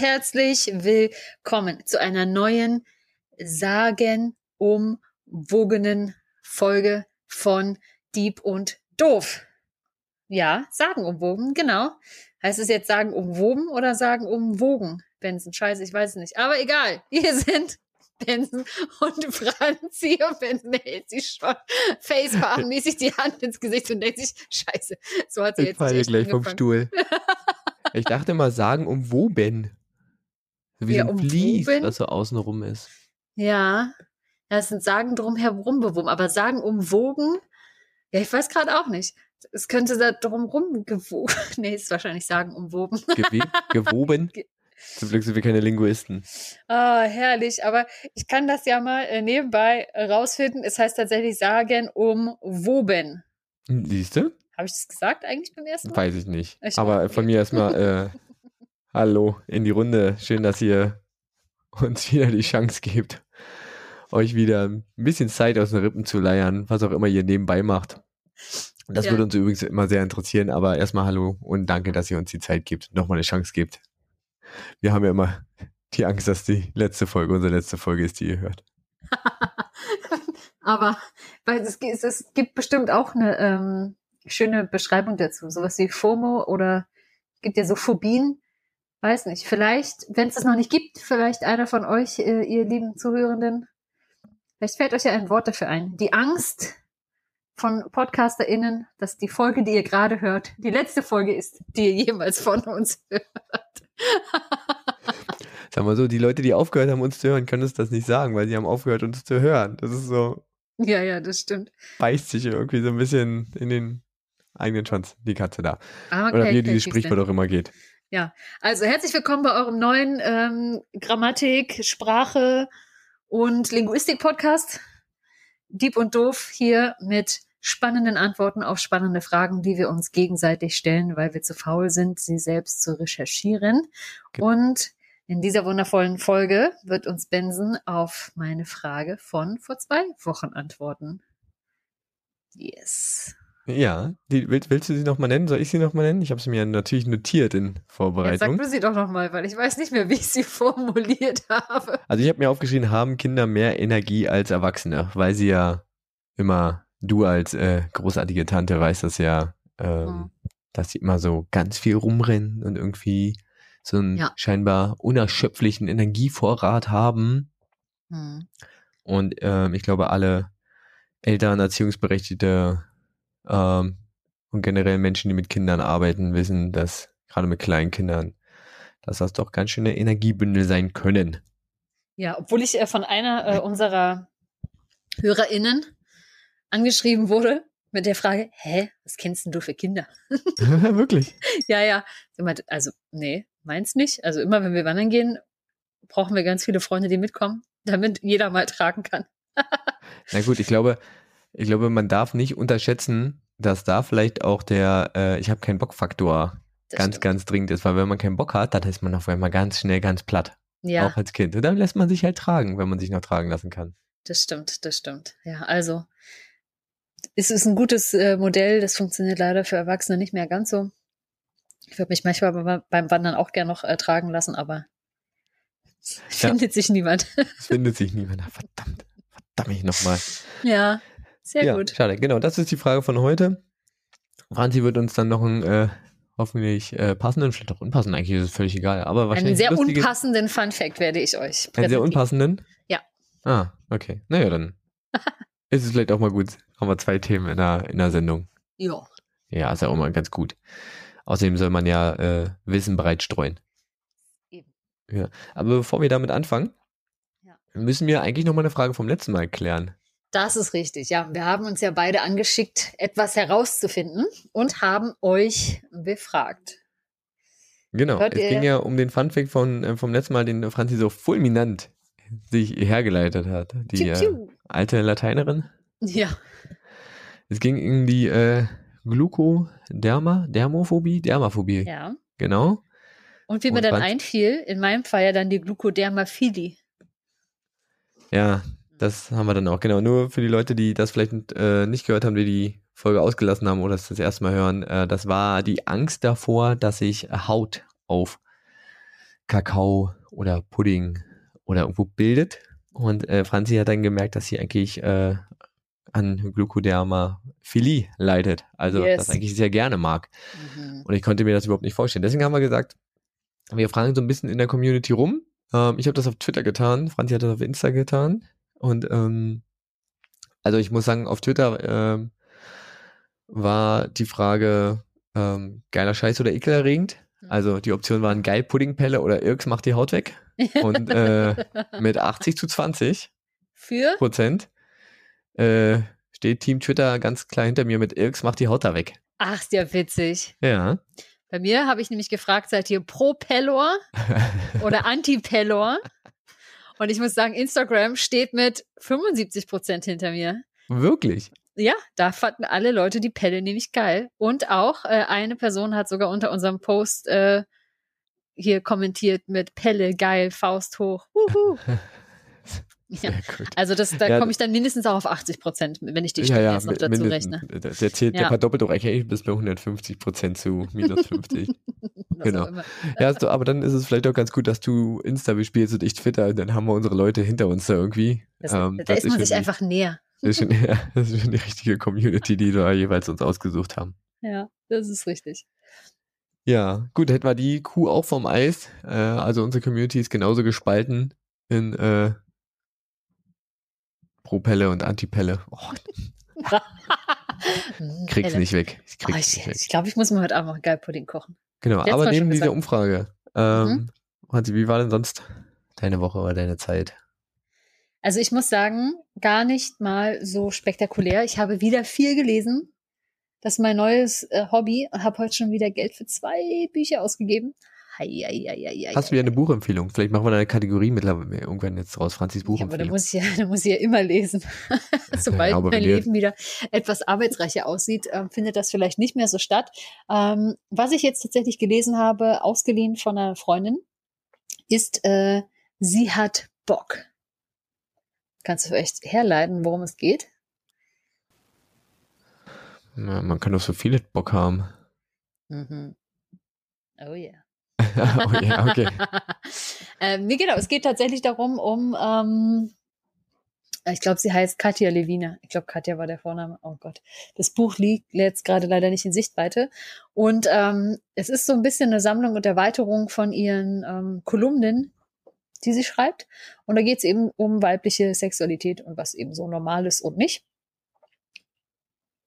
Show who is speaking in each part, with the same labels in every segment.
Speaker 1: Herzlich willkommen zu einer neuen sagenumwogenen Folge von Dieb und Doof. Ja, sagenumwogen, genau. Heißt es jetzt sagen umwoben oder sagen umwogen? Benson, scheiße, ich weiß es nicht. Aber egal, wir sind Benson und Franzi und Benson hält sich schon facepalm-mäßig die Hand ins Gesicht und denkt sich, scheiße, so hat sie
Speaker 2: Ich
Speaker 1: jetzt
Speaker 2: falle
Speaker 1: nicht
Speaker 2: gleich vom
Speaker 1: angefangen.
Speaker 2: Stuhl. Ich dachte mal sagen, umwoben. Wie
Speaker 1: Ja,
Speaker 2: so ein Vlies, was so außenrum ist.
Speaker 1: Ja, das sind Sagen drum herum bewoben, aber Sagen umwogen, ja, ich weiß gerade auch nicht. Es könnte da drumrum gewogen. Nee, ist wahrscheinlich Sagen umwoben.
Speaker 2: Gewe gewoben.
Speaker 1: Ge-
Speaker 2: Zum Glück sind wir keine Linguisten.
Speaker 1: Ah, herrlich. Aber ich kann das ja mal äh, nebenbei rausfinden. Es heißt tatsächlich Sagen umwoben.
Speaker 2: Siehst du?
Speaker 1: Habe ich das gesagt eigentlich beim ersten Mal?
Speaker 2: Weiß ich nicht.
Speaker 1: Ich
Speaker 2: Aber von mir erstmal äh, Hallo in die Runde. Schön, dass ihr uns wieder die Chance gebt, euch wieder ein bisschen Zeit aus den Rippen zu leiern, was auch immer ihr nebenbei macht. Das
Speaker 1: Ja.
Speaker 2: würde uns übrigens immer sehr interessieren, aber erstmal Hallo und danke, dass ihr uns die Zeit gibt, nochmal eine Chance gibt. Wir haben ja immer die Angst, dass die letzte Folge unsere letzte Folge ist, die ihr hört.
Speaker 1: Aber weil es, es gibt bestimmt auch eine ähm, schöne Beschreibung dazu. Sowas wie FOMO oder es gibt ja so Phobien. Weiß nicht. Vielleicht, wenn es das noch nicht gibt, vielleicht einer von euch, äh, ihr lieben Zuhörenden, vielleicht fällt euch ja ein Wort dafür ein. Die Angst von PodcasterInnen, dass die Folge, die ihr gerade hört, die letzte Folge ist, die ihr jemals von uns hört.
Speaker 2: Sag mal so, die Leute, die aufgehört haben, uns zu hören, können uns das nicht sagen, weil sie haben aufgehört, uns zu hören. Das ist so,
Speaker 1: Ja, ja, das stimmt.
Speaker 2: beißt sich irgendwie so ein bisschen in den eigenen Schwanz, die Katze da.
Speaker 1: Aber
Speaker 2: Oder
Speaker 1: okay,
Speaker 2: wie dieses Sprichwort auch immer geht.
Speaker 1: Also herzlich willkommen bei eurem neuen ähm, Grammatik, Sprache und Linguistik-Podcast. Dieb und Doof hier mit spannenden Antworten auf spannende Fragen, die wir uns gegenseitig stellen, weil wir zu faul sind, sie selbst zu recherchieren.
Speaker 2: Ge-
Speaker 1: Und in dieser wundervollen Folge wird uns Benson auf meine Frage von vor zwei Wochen antworten. Yes.
Speaker 2: Ja, die, willst, willst du sie nochmal nennen? Soll ich sie nochmal nennen? Ich habe sie mir natürlich notiert in
Speaker 1: Jetzt sag
Speaker 2: Vorbereitung.
Speaker 1: du sie doch nochmal, weil ich weiß nicht mehr, wie ich sie formuliert habe.
Speaker 2: Also ich habe mir aufgeschrieben, haben Kinder mehr Energie als Erwachsene, weil sie ja immer, du als äh, großartige Tante weißt das ja, ähm,
Speaker 1: Mhm.
Speaker 2: dass sie immer so ganz viel rumrennen und irgendwie so einen
Speaker 1: Ja.
Speaker 2: scheinbar unerschöpflichen Energievorrat haben.
Speaker 1: Hm.
Speaker 2: Und ähm, ich glaube, alle Eltern, Erziehungsberechtigte ähm, und generell Menschen, die mit Kindern arbeiten, wissen, dass gerade mit kleinen Kindern, dass das doch ganz schöne Energiebündel sein können.
Speaker 1: Ja, obwohl ich äh, von einer äh, unserer HörerInnen angeschrieben wurde mit der Frage, hä, was kennst denn du für Kinder?
Speaker 2: Wirklich.
Speaker 1: ja, ja. Also, nee, meins nicht. Also immer, wenn wir wandern gehen, brauchen wir ganz viele Freunde, die mitkommen, damit jeder mal tragen kann.
Speaker 2: Na gut, ich glaube, ich glaube, man darf nicht unterschätzen, dass da vielleicht auch der äh, Ich habe keinen Bock-Faktor ganz,
Speaker 1: stimmt.
Speaker 2: ganz dringend ist, weil wenn man keinen Bock hat, dann ist man auf einmal ganz schnell ganz platt.
Speaker 1: Ja,
Speaker 2: Auch als Kind. Und dann lässt man sich halt tragen, wenn man sich noch tragen lassen kann.
Speaker 1: das stimmt, das stimmt. Ja, also, es ist ein gutes äh, Modell, das funktioniert leider für Erwachsene nicht mehr ganz so. Ich würde mich manchmal be- beim Wandern auch gern noch äh, tragen lassen, aber
Speaker 2: Ja.
Speaker 1: findet sich niemand.
Speaker 2: Es findet sich niemand. Verdammt. Verdammt mich nochmal.
Speaker 1: Ja, sehr
Speaker 2: ja,
Speaker 1: gut.
Speaker 2: schade. Genau, das ist die Frage von heute. Franzi wird uns dann noch einen äh, hoffentlich äh, passenden, vielleicht auch unpassenden, eigentlich ist es völlig egal, aber
Speaker 1: Einen
Speaker 2: wahrscheinlich
Speaker 1: sehr
Speaker 2: lustige,
Speaker 1: unpassenden Fun Fact werde ich euch
Speaker 2: einen sehr
Speaker 1: präsentieren.
Speaker 2: unpassenden?
Speaker 1: Ja.
Speaker 2: Ah, okay. Naja, dann ist es vielleicht auch mal gut. Haben wir zwei Themen in der, in der Sendung.
Speaker 1: Ja.
Speaker 2: Ja, ist ja auch mal ganz gut. Außerdem soll man ja äh, Wissen breit streuen.
Speaker 1: Eben.
Speaker 2: Ja. Aber bevor wir damit anfangen,
Speaker 1: Ja.
Speaker 2: müssen wir eigentlich noch mal eine Frage vom letzten Mal klären.
Speaker 1: Das ist richtig. Ja, wir haben uns ja beide angeschickt, etwas herauszufinden und haben euch befragt.
Speaker 2: Genau,
Speaker 1: Hört
Speaker 2: es ging ja um den Funfact von, äh, vom letzten Mal, den Franzi so fulminant sich hergeleitet hat. Die äh, alte Lateinerin.
Speaker 1: Ja,
Speaker 2: Es ging um die äh, Glucoderma, Dermophobie, Dermaphobie.
Speaker 1: ja.
Speaker 2: Genau.
Speaker 1: Und wie mir
Speaker 2: Und
Speaker 1: dann einfiel, in meinem Fall ja dann die Glucodermaphilie.
Speaker 2: Ja, das haben wir dann auch. Genau, nur für die Leute, die das vielleicht äh, nicht gehört haben, die die Folge ausgelassen haben oder es das erste Mal hören, äh, das war die Angst davor, dass sich Haut auf Kakao oder Pudding oder irgendwo bildet. Und äh, Franzi hat dann gemerkt, dass sie eigentlich äh, an Glucodermaphilie leidet. Also
Speaker 1: Yes.
Speaker 2: das eigentlich sehr gerne mag.
Speaker 1: Mhm.
Speaker 2: Und ich konnte mir das überhaupt nicht vorstellen. Deswegen haben wir gesagt, wir fragen so ein bisschen in der Community rum. Ähm, ich habe das auf Twitter getan, Franzi hat das auf Insta getan. Und ähm, also ich muss sagen, auf Twitter ähm, war die Frage ähm, geiler Scheiß oder ekelerregend.
Speaker 1: Mhm.
Speaker 2: Also die Optionen waren geil Puddingpelle oder Irks macht die Haut weg. Und äh, mit 80 zu 20
Speaker 1: Für?
Speaker 2: Prozent äh, steht Team Twitter ganz klar hinter mir mit Irks macht die Haut da weg.
Speaker 1: Ach, ist ja witzig.
Speaker 2: Ja.
Speaker 1: Bei mir habe ich nämlich gefragt, seid ihr pro Pellor oder anti Pellor? Und ich muss sagen, Instagram steht mit 75 Prozent hinter mir.
Speaker 2: Wirklich.
Speaker 1: Ja, da fanden alle Leute die Pelle nämlich geil. Und auch äh, eine Person hat sogar unter unserem Post äh, hier kommentiert mit Pelle geil, Faust hoch. Wuhu. Ja, also das, da
Speaker 2: Ja,
Speaker 1: komme ich dann mindestens auch auf 80 Prozent, wenn ich die
Speaker 2: ja,
Speaker 1: Stimme
Speaker 2: ja,
Speaker 1: jetzt noch dazu rechne.
Speaker 2: Der, zählt, der verdoppelt doch eigentlich bis bei 150 Prozent zu minus 50.
Speaker 1: Was
Speaker 2: Genau. ja, also, aber dann ist es vielleicht auch ganz gut, dass du Insta bespielst und ich Twitter, dann haben wir unsere Leute hinter uns da irgendwie.
Speaker 1: Das,
Speaker 2: Ähm,
Speaker 1: da ist man sich einfach näher.
Speaker 2: Das ist, schon, ja, das ist schon die richtige Community, die da jeweils uns ausgesucht haben.
Speaker 1: Ja, das ist richtig.
Speaker 2: Ja, gut, hätten wir die Kuh auch vom Eis. Äh, also unsere Community ist genauso gespalten in äh, Pro-Pelle und Anti-Pelle. Oh, krieg's nicht weg. Ich
Speaker 1: Oh, ich ich glaube, ich muss mir heute Abend mal geil Pudding kochen.
Speaker 2: Genau,
Speaker 1: Letztes
Speaker 2: aber neben dieser. Umfrage, ähm, Hansi, wie war denn sonst deine Woche oder deine Zeit?
Speaker 1: Also ich muss sagen, gar nicht mal so spektakulär. Ich habe wieder viel gelesen. Das ist mein neues äh, Hobby und habe heute schon wieder Geld für zwei Bücher ausgegeben. Hei, hei, hei,
Speaker 2: Hast du wieder eine Buchempfehlung? Vielleicht machen wir da eine Kategorie mittlerweile irgendwann jetzt raus, Franzis
Speaker 1: Ja, aber da
Speaker 2: Buchempfehlung.
Speaker 1: muss ich ja, da muss ich ja immer lesen. Sobald
Speaker 2: Ja,
Speaker 1: mein Leben wieder etwas arbeitsreicher aussieht, ähm, findet das vielleicht nicht mehr so statt. Ähm, was ich jetzt tatsächlich gelesen habe, ausgeliehen von einer Freundin, ist äh, Sie hat Bock. Kannst du echt herleiten, worum es geht?
Speaker 2: Ja, man kann doch so viele Bock haben.
Speaker 1: Mhm. Oh yeah.
Speaker 2: oh ja, okay.
Speaker 1: ähm, genau, es geht tatsächlich darum, um, ähm, ich glaube, sie heißt Katja Levina. Ich glaube, Katja war der Vorname. Oh Gott. Das Buch liegt jetzt gerade leider nicht in Sichtweite. Und ähm, es ist so ein bisschen eine Sammlung und Erweiterung von ihren ähm, Kolumnen, die sie schreibt. Und da geht es eben um weibliche Sexualität und was eben so normal ist und nicht.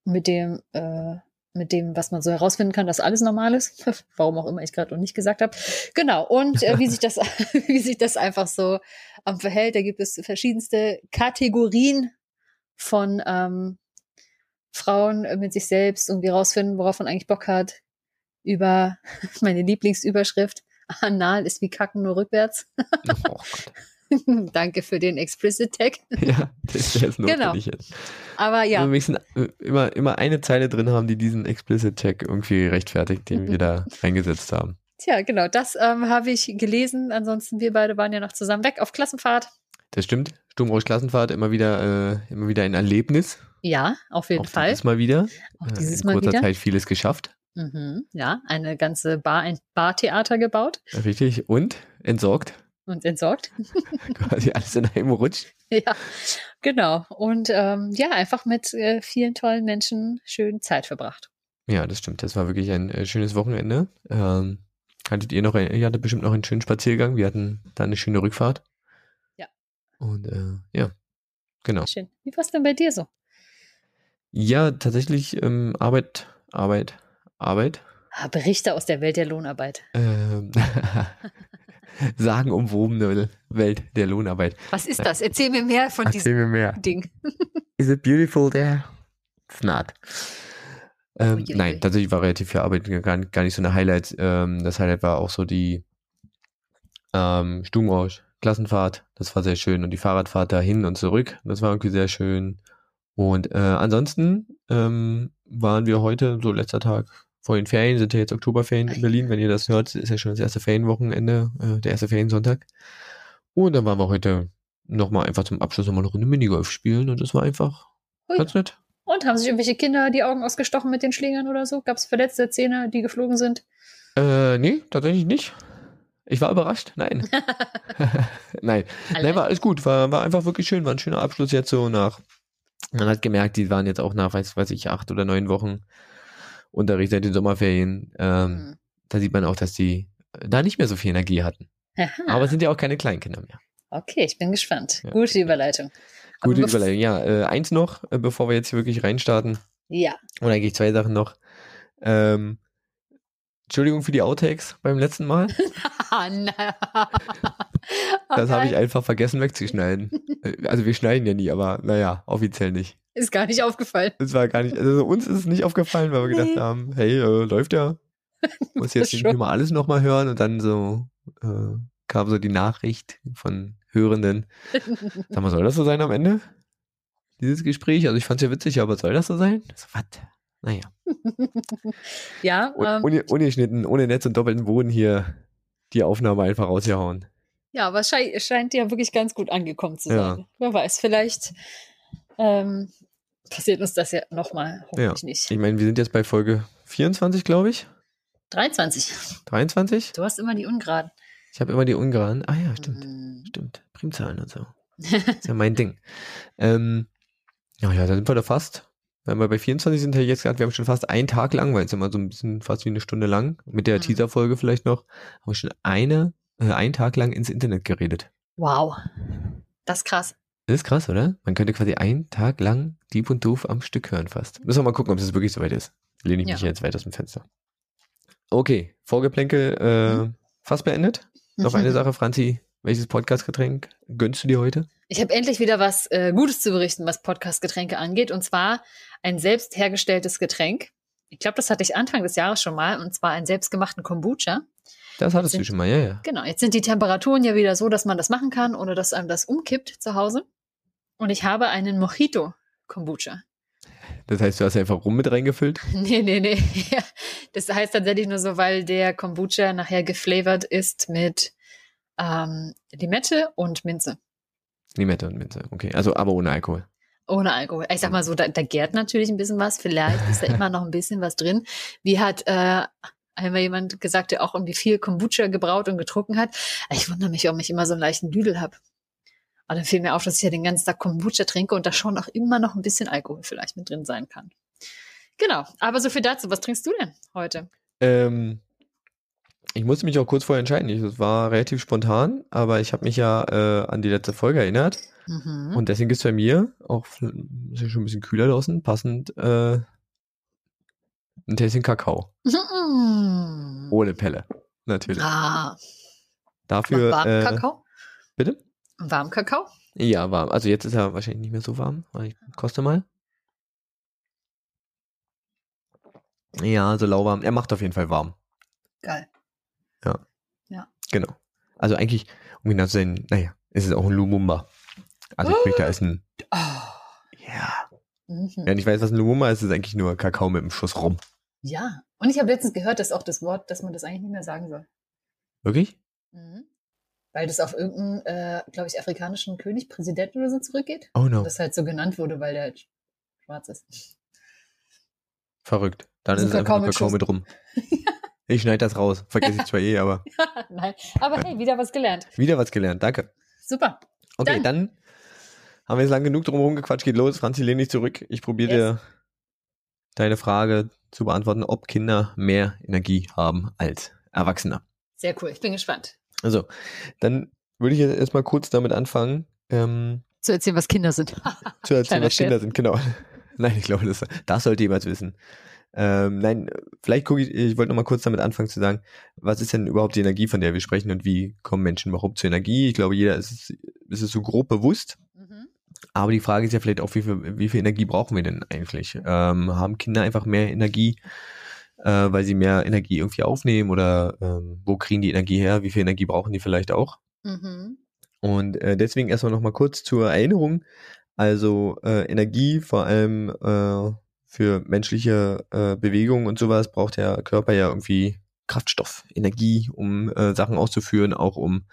Speaker 1: Mit dem, äh, mit dem, was man so herausfinden kann, dass alles normal ist. Warum auch immer ich gerade noch nicht gesagt habe. Genau. Und äh, wie sich das, wie sich das einfach so ähm, verhält. Da gibt es verschiedenste Kategorien von ähm, Frauen mit sich selbst und wie rausfinden, worauf man eigentlich Bock hat. Über meine Lieblingsüberschrift. Anal ist wie Kacken nur rückwärts.
Speaker 2: Oh.
Speaker 1: Danke für den Explicit Tag.
Speaker 2: Ja, das wäre jetzt
Speaker 1: Genau.
Speaker 2: notwendig jetzt.
Speaker 1: Aber
Speaker 2: Ja. äh, immer, immer eine Zeile drin haben, die diesen Explicit Tag irgendwie rechtfertigt, den wir da eingesetzt haben.
Speaker 1: tja, genau, das ähm, habe ich gelesen. Ansonsten, wir beide waren ja noch zusammen weg auf Klassenfahrt.
Speaker 2: Das stimmt. Sturmrausch Klassenfahrt immer wieder, äh, immer wieder ein Erlebnis.
Speaker 1: Ja, auf jeden
Speaker 2: Auch
Speaker 1: Fall.
Speaker 2: dieses Mal wieder.
Speaker 1: Auch
Speaker 2: Äh,
Speaker 1: dieses
Speaker 2: in
Speaker 1: Mal
Speaker 2: kurzer
Speaker 1: wieder.
Speaker 2: Zeit vieles geschafft.
Speaker 1: Mhm, ja, eine ganze Bar, ein Bartheater gebaut
Speaker 2: Richtig. Und entsorgt.
Speaker 1: Und entsorgt.
Speaker 2: Quasi alles in einem Rutsch.
Speaker 1: ja, genau. Und ähm, ja, einfach mit äh, vielen tollen Menschen schön Zeit verbracht.
Speaker 2: Ja, das stimmt. Das war wirklich ein äh, schönes Wochenende. Ähm, hattet ihr noch, ein, ihr hattet bestimmt noch einen schönen Spaziergang. Wir hatten da eine schöne Rückfahrt.
Speaker 1: Ja.
Speaker 2: Und äh, ja, genau.
Speaker 1: Schön. Wie war's denn bei dir so?
Speaker 2: Ja, tatsächlich ähm, Arbeit, Arbeit, Arbeit.
Speaker 1: Ah, Berichte aus der Welt der Lohnarbeit.
Speaker 2: Ähm, sagenumwobene Welt der Lohnarbeit.
Speaker 1: Was ist das? Erzähl mir mehr von diesem
Speaker 2: mir mehr.
Speaker 1: Ding.
Speaker 2: Is it beautiful there? It's not. Ähm,
Speaker 1: Uiuiui.
Speaker 2: nein, tatsächlich war relativ viel Arbeit, gar, nicht- gar nicht so eine Highlight. Ähm, das Highlight war auch so die ähm, Stubenrausch, Klassenfahrt. Das war sehr schön. Und die Fahrradfahrt dahin und zurück. Das war irgendwie sehr schön. Und äh, ansonsten ähm, waren wir heute, so letzter Tag vor den Ferien, sind ja jetzt Oktoberferien in Berlin. Wenn ihr das hört, ist ja schon das erste Ferienwochenende, äh, der erste Feriensonntag. Und dann waren wir heute nochmal einfach zum Abschluss nochmal eine Runde Minigolf spielen und das war einfach
Speaker 1: Ui.
Speaker 2: ganz nett.
Speaker 1: Und haben sich irgendwelche Kinder die Augen ausgestochen mit den Schlägern oder so? Gab es verletzte Zähne, die geflogen sind?
Speaker 2: Äh, nee, tatsächlich nicht. Ich war überrascht. Nein. Nein. Nein, war alles gut. War, war einfach wirklich schön. War ein schöner Abschluss jetzt so nach. Man hat gemerkt, die waren jetzt auch nach, weiß, weiß ich, acht oder neun Wochen Unterricht seit den Sommerferien. Ähm, mhm. Da sieht man auch, dass die da nicht mehr so viel Energie hatten. Aha. Aber es sind ja auch keine Kleinkinder mehr.
Speaker 1: Okay, ich bin gespannt. Ja. Gute Überleitung.
Speaker 2: Gute Überleitung, ja. Äh, eins noch, äh, bevor wir jetzt hier wirklich reinstarten.
Speaker 1: Ja.
Speaker 2: Und eigentlich zwei Sachen noch. Ähm, Entschuldigung für die Outtakes beim letzten Mal. das habe ich einfach vergessen wegzuschneiden. Äh, also wir schneiden ja nie, aber naja, offiziell nicht.
Speaker 1: Ist gar nicht aufgefallen.
Speaker 2: Das war gar nicht, also uns ist es nicht aufgefallen, weil wir nee. gedacht haben, hey, äh, läuft ja. Muss jetzt nicht immer alles nochmal hören und dann so äh, kam so die Nachricht von Hörenden. Sag mal, soll das so sein am Ende? Dieses Gespräch? Also ich fand es ja witzig, aber soll das so sein? So, was? Naja.
Speaker 1: ja.
Speaker 2: Ähm, ohne, ohne Schnitten, ohne Netz und doppelten Boden hier die Aufnahme einfach rausgehauen.
Speaker 1: Ja, aber es scheint, scheint ja wirklich ganz gut angekommen zu sein. Ja. Wer weiß, vielleicht ähm, passiert uns das ja nochmal.
Speaker 2: Hoffentlich ja. nicht. Ich meine, wir sind jetzt bei Folge 24, glaube ich.
Speaker 1: 23.
Speaker 2: 23?
Speaker 1: Du hast immer die Ungeraden.
Speaker 2: Ich habe immer die Ungeraden. Ah ja, stimmt. Mm. Stimmt. Primzahlen und so. ist ja mein Ding. Ähm, ja, ja, da sind wir da fast. Wenn wir bei 24 sind, hätte ich jetzt gesagt, wir haben schon fast einen Tag lang, weil es immer so ein bisschen fast wie eine Stunde lang, mit der mhm. Teaser-Folge vielleicht noch, haben wir schon eine, äh, einen Tag lang ins Internet geredet.
Speaker 1: Wow. Das ist krass.
Speaker 2: Das ist krass, oder? Man könnte quasi einen Tag lang Dieb und Doof am Stück hören fast. Müssen wir mal gucken, ob es wirklich soweit ist. Lehne ich ja. mich jetzt weit aus dem Fenster. Okay, Vorgeplänkel äh, mhm. fast beendet. Noch eine Sache, Franzi. Welches Podcastgetränk gönnst du dir heute?
Speaker 1: Ich habe endlich wieder was äh, Gutes zu berichten, was Podcastgetränke angeht. Und zwar ein selbst hergestelltes Getränk. Ich glaube, das hatte ich Anfang des Jahres schon mal. Und zwar einen selbstgemachten Kombucha.
Speaker 2: Das hattest sind, du schon mal, ja, ja.
Speaker 1: Genau. Jetzt sind die Temperaturen ja wieder so, dass man das machen kann, ohne dass einem das umkippt zu Hause. Und ich habe einen Mojito Kombucha.
Speaker 2: Das heißt, du hast einfach rum mit reingefüllt?
Speaker 1: Nee, nee, nee. Das heißt tatsächlich nur so, weil der Kombucha nachher geflavored ist mit ähm, Limette und Minze.
Speaker 2: Limette und Minze, okay. Also aber ohne Alkohol.
Speaker 1: Ohne Alkohol. Ich sag mal so, da, da gärt natürlich ein bisschen was. Vielleicht ist da immer noch ein bisschen was drin. Wie hat äh, einmal jemand gesagt, der auch irgendwie viel Kombucha gebraut und getrunken hat. Ich wundere mich, warum ich immer so einen leichten Düdel habe. Aber dann fiel mir auf, dass ich ja den ganzen Tag Kombucha trinke und da schon auch immer noch ein bisschen Alkohol vielleicht mit drin sein kann. Genau, aber so viel dazu. Was trinkst du denn heute?
Speaker 2: Ähm, ich musste mich auch kurz vorher entscheiden. Es war relativ spontan, aber ich habe mich ja äh, an die letzte Folge erinnert. Mhm. Und deswegen ist bei mir, auch ist ja schon ein bisschen kühler draußen, passend äh, ein Tässchen Kakao. Mhm. Ohne Pelle, natürlich.
Speaker 1: Ah.
Speaker 2: Dafür.
Speaker 1: Warm äh, Kakao?
Speaker 2: Bitte?
Speaker 1: Warm Kakao?
Speaker 2: Ja, warm. Also jetzt ist er wahrscheinlich nicht mehr so warm. Ich koste mal. Ja, also lauwarm. Er macht auf jeden Fall warm.
Speaker 1: Geil.
Speaker 2: Ja.
Speaker 1: Ja.
Speaker 2: Genau. Also eigentlich, um genau zu sein, naja, es ist auch ein Lumumba. Also sprich, da ist ein. Oh. Ja. Mhm. Wenn ich weiß, was ein Lumumba ist, ist es eigentlich nur Kakao mit einem Schuss rum.
Speaker 1: Ja. Und ich habe letztens gehört, dass auch das Wort, dass man das eigentlich nicht mehr sagen soll.
Speaker 2: Wirklich? Mhm.
Speaker 1: Weil das auf irgendeinen, äh, glaube ich, afrikanischen König, Präsidenten oder so zurückgeht.
Speaker 2: Oh no.
Speaker 1: Und das halt so genannt wurde, weil der halt schwarz ist.
Speaker 2: Verrückt. Dann also ist es einfach mit, Kakao mit rum. ja. Ich schneide das raus. Vergesse ich zwar eh, aber.
Speaker 1: Nein, aber hey, wieder was gelernt.
Speaker 2: Wieder was gelernt, danke.
Speaker 1: Super.
Speaker 2: Okay, dann, dann haben wir jetzt lang genug drum herum gequatscht. Geht los. Franzi, lehn dich zurück. Ich probiere yes. dir deine Frage zu beantworten, ob Kinder mehr Energie haben als Erwachsene.
Speaker 1: Sehr cool. Ich bin gespannt.
Speaker 2: Also, dann würde ich jetzt erstmal kurz damit anfangen. Ähm,
Speaker 1: zu erzählen, was Kinder sind.
Speaker 2: zu erzählen, was Kinder sind, genau. Nein, ich glaube, das, das sollte jemand wissen. Ähm, nein, vielleicht gucke ich, ich wollte noch mal kurz damit anfangen zu sagen, was ist denn überhaupt die Energie, von der wir sprechen und wie kommen Menschen überhaupt zur Energie? Ich glaube, jeder ist, ist es so grob bewusst. Mhm. Aber die Frage ist ja vielleicht auch, wie viel, wie viel Energie brauchen wir denn eigentlich? Ähm, haben Kinder einfach mehr Energie, äh, weil sie mehr Energie irgendwie aufnehmen oder ähm, wo kriegen die Energie her? Wie viel Energie brauchen die vielleicht auch? Mhm. Und äh, deswegen erstmal noch mal kurz zur Erinnerung. Also äh, Energie vor allem äh, für menschliche äh, Bewegungen und sowas braucht der Körper ja irgendwie Kraftstoff, Energie, um äh, Sachen auszuführen, auch um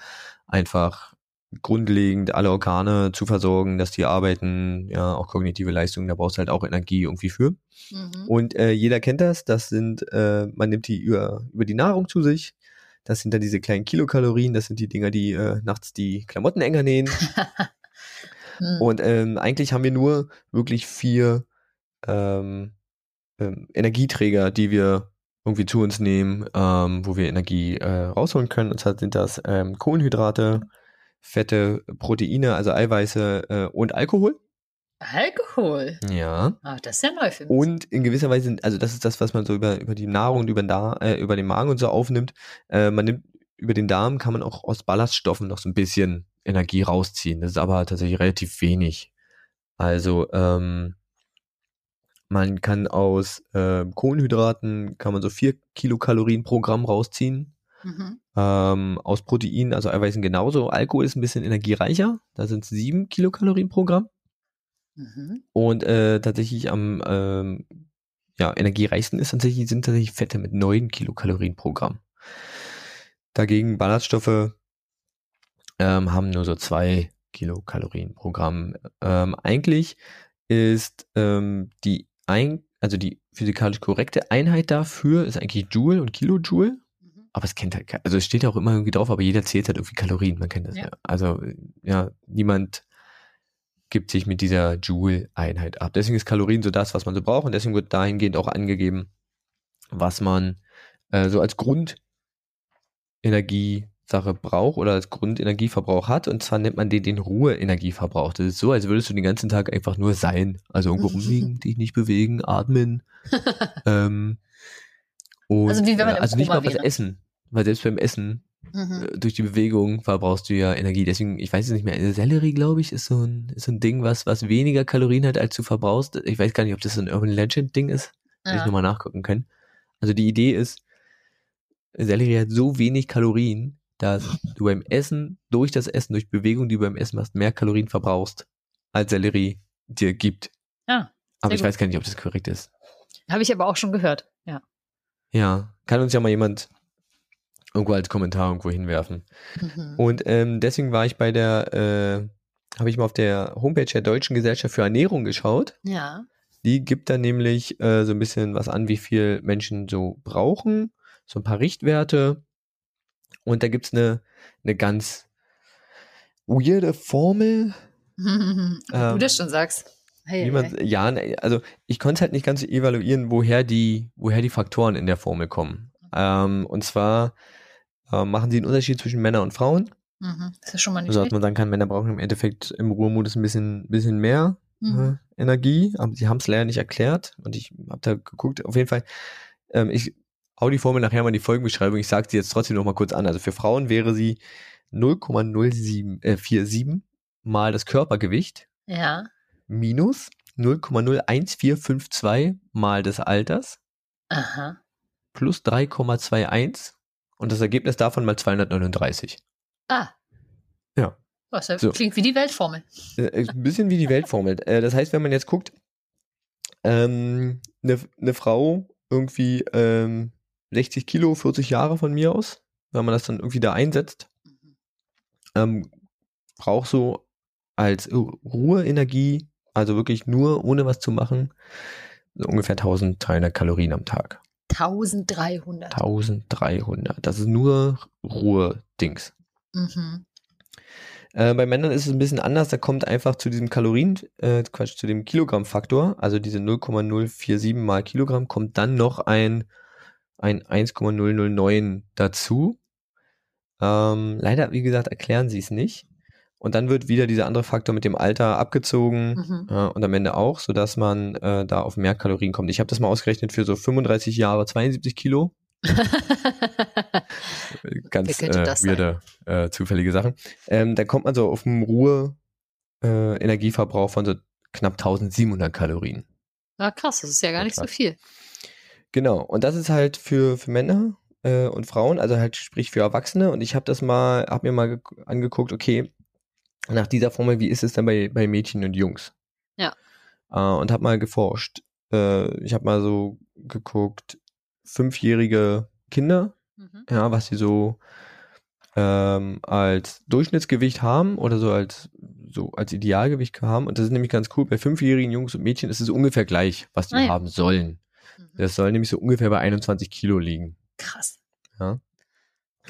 Speaker 2: einfach grundlegend alle Organe zu versorgen, dass die arbeiten, ja, auch kognitive Leistungen, da brauchst du halt auch Energie irgendwie für. Mhm. Und äh, jeder kennt das, das sind, äh, man nimmt die über, über die Nahrung zu sich. Das sind dann diese kleinen Kilokalorien, das sind die Dinger, die äh, nachts die Klamotten enger nähen. mhm. Und ähm, eigentlich haben wir nur wirklich vier ähm, ähm, Energieträger, die wir irgendwie zu uns nehmen, ähm, wo wir Energie äh, rausholen können. Und zwar sind das ähm, Kohlenhydrate, Fette, Proteine, also Eiweiße äh, und Alkohol.
Speaker 1: Alkohol?
Speaker 2: Ja.
Speaker 1: Ah, das ist ja neu für
Speaker 2: mich. Und in gewisser Weise, also das ist das, was man so über, über die Nahrung und über, da, äh, über den Magen und so aufnimmt. Äh, man nimmt über den Darm kann man auch aus Ballaststoffen noch so ein bisschen Energie rausziehen. Das ist aber tatsächlich relativ wenig. Also ähm, man kann aus äh, Kohlenhydraten kann man so vier Kilokalorien pro Gramm rausziehen. Mhm. Ähm, aus Proteinen, also Eiweißen genauso. Alkohol ist ein bisschen energiereicher. Da sind es sieben Kilokalorien pro Gramm. Mhm. Und äh, tatsächlich am ähm, ja, energiereichsten ist tatsächlich, sind tatsächlich Fette mit neun Kilokalorien pro Gramm. Dagegen Ballaststoffe ähm, haben nur so zwei Kilokalorien pro Gramm. Ähm, eigentlich ist ähm, die ein, also die physikalisch korrekte Einheit dafür ist eigentlich Joule und Kilojoule. Aber es kennt halt, also es steht ja auch immer irgendwie drauf, aber jeder zählt halt irgendwie Kalorien, man kennt das ja. ja. Also, ja, niemand gibt sich mit dieser Joule-Einheit ab. Deswegen ist Kalorien so das, was man so braucht und deswegen wird dahingehend auch angegeben, was man äh, so als Grundenergie Sache braucht oder als Grundenergieverbrauch hat. Und zwar nennt man den den Ruheenergieverbrauch. Das ist so, als würdest du den ganzen Tag einfach nur sein. Also irgendwo rumliegen, dich nicht bewegen, atmen. ähm, und, also wie wenn man also nicht mal was essen. Weil selbst beim Essen, mhm. äh, durch die Bewegung verbrauchst du ja Energie. Deswegen, ich weiß es nicht mehr, Sellerie, glaube ich, ist so ein, ist so ein Ding, was, was weniger Kalorien hat, als du verbrauchst. Ich weiß gar nicht, ob das so ein Urban Legend Ding ist. Ja. ich nochmal nachgucken können. Also die Idee ist, Sellerie hat so wenig Kalorien, dass du beim Essen, durch das Essen, durch Bewegung, die du beim Essen machst, mehr Kalorien verbrauchst, als Sellerie dir gibt.
Speaker 1: Ja.
Speaker 2: Aber ich gut. weiß gar nicht, ob das korrekt ist.
Speaker 1: Habe ich aber auch schon gehört, ja.
Speaker 2: Ja, kann uns ja mal jemand irgendwo als Kommentar irgendwo hinwerfen. Mhm. Und ähm, deswegen war ich bei der, äh, habe ich mal auf der Homepage der Deutschen Gesellschaft für Ernährung geschaut.
Speaker 1: Ja.
Speaker 2: Die gibt dann nämlich äh, so ein bisschen was an, wie viel Menschen so brauchen, so ein paar Richtwerte. Und da gibt es eine, eine ganz weirde Formel.
Speaker 1: ähm, du das schon sagst.
Speaker 2: Hey, wie man, hey. Ja, also ich konnte es halt nicht ganz evaluieren, woher die, woher die Faktoren in der Formel kommen. Ähm, und zwar äh, machen sie einen Unterschied zwischen Männern und Frauen.
Speaker 1: Mhm. Das ist schon mal nicht
Speaker 2: Also, dass man sagen kann, Männer brauchen im Endeffekt im Ruhemodus ein bisschen, bisschen mehr mhm. äh, Energie, aber sie haben es leider nicht erklärt und ich habe da geguckt. Auf jeden Fall, ähm, ich hau die Formel nachher mal in die Folgenbeschreibung. Ich sage sie jetzt trotzdem noch mal kurz an. Also für Frauen wäre sie 0,047 äh, mal das Körpergewicht.
Speaker 1: Ja.
Speaker 2: Minus 0,01452 mal des Alters.
Speaker 1: Aha.
Speaker 2: Plus 3,21 und das Ergebnis davon mal 239.
Speaker 1: Ah.
Speaker 2: Ja.
Speaker 1: Was, das so. klingt wie die Weltformel.
Speaker 2: Äh, äh, ein bisschen wie die Weltformel. Äh, das heißt, wenn man jetzt guckt, ähm, eine, eine Frau irgendwie ähm, 60 Kilo, 40 Jahre von mir aus, wenn man das dann irgendwie da einsetzt, mhm. ähm, braucht so als Ruheenergie, also wirklich nur ohne was zu machen, so ungefähr 1300 Kalorien am Tag.
Speaker 1: 1300.
Speaker 2: 1300. Das ist nur Ruhe-Dings.
Speaker 1: Mhm.
Speaker 2: Äh, bei Männern ist es ein bisschen anders. Da kommt einfach zu diesem Kalorien, äh, Quatsch, zu dem Kilogramm-Faktor, also diese 0,047 mal Kilogramm, kommt dann noch ein ein 1,009 dazu. Ähm, leider, wie gesagt, erklären sie es nicht. Und dann wird wieder dieser andere Faktor mit dem Alter abgezogen mhm. äh, und am Ende auch, sodass man äh, da auf mehr Kalorien kommt. Ich habe das mal ausgerechnet für so 35 Jahre 72 Kilo. Ganz äh, weirde, äh, zufällige Sachen. Ähm, da kommt man so auf einen Ruhe äh, von so knapp 1700 Kalorien.
Speaker 1: Na krass, das ist ja gar nicht so viel.
Speaker 2: Genau, und das ist halt für, für Männer äh, und Frauen, also halt sprich für Erwachsene. Und ich habe das mal, habe mir mal angeguckt, okay, nach dieser Formel, wie ist es dann bei, bei Mädchen und Jungs?
Speaker 1: Ja.
Speaker 2: Äh, und habe mal geforscht. Äh, ich habe mal so geguckt, fünfjährige Kinder, mhm. ja, was sie so ähm, als Durchschnittsgewicht haben oder so als so als Idealgewicht haben. Und das ist nämlich ganz cool. Bei fünfjährigen Jungs und Mädchen ist es ungefähr gleich, was die
Speaker 1: Ah ja.
Speaker 2: haben sollen.
Speaker 1: Mhm.
Speaker 2: Das soll nämlich so ungefähr bei 21 Kilo liegen.
Speaker 1: Krass.
Speaker 2: Ja.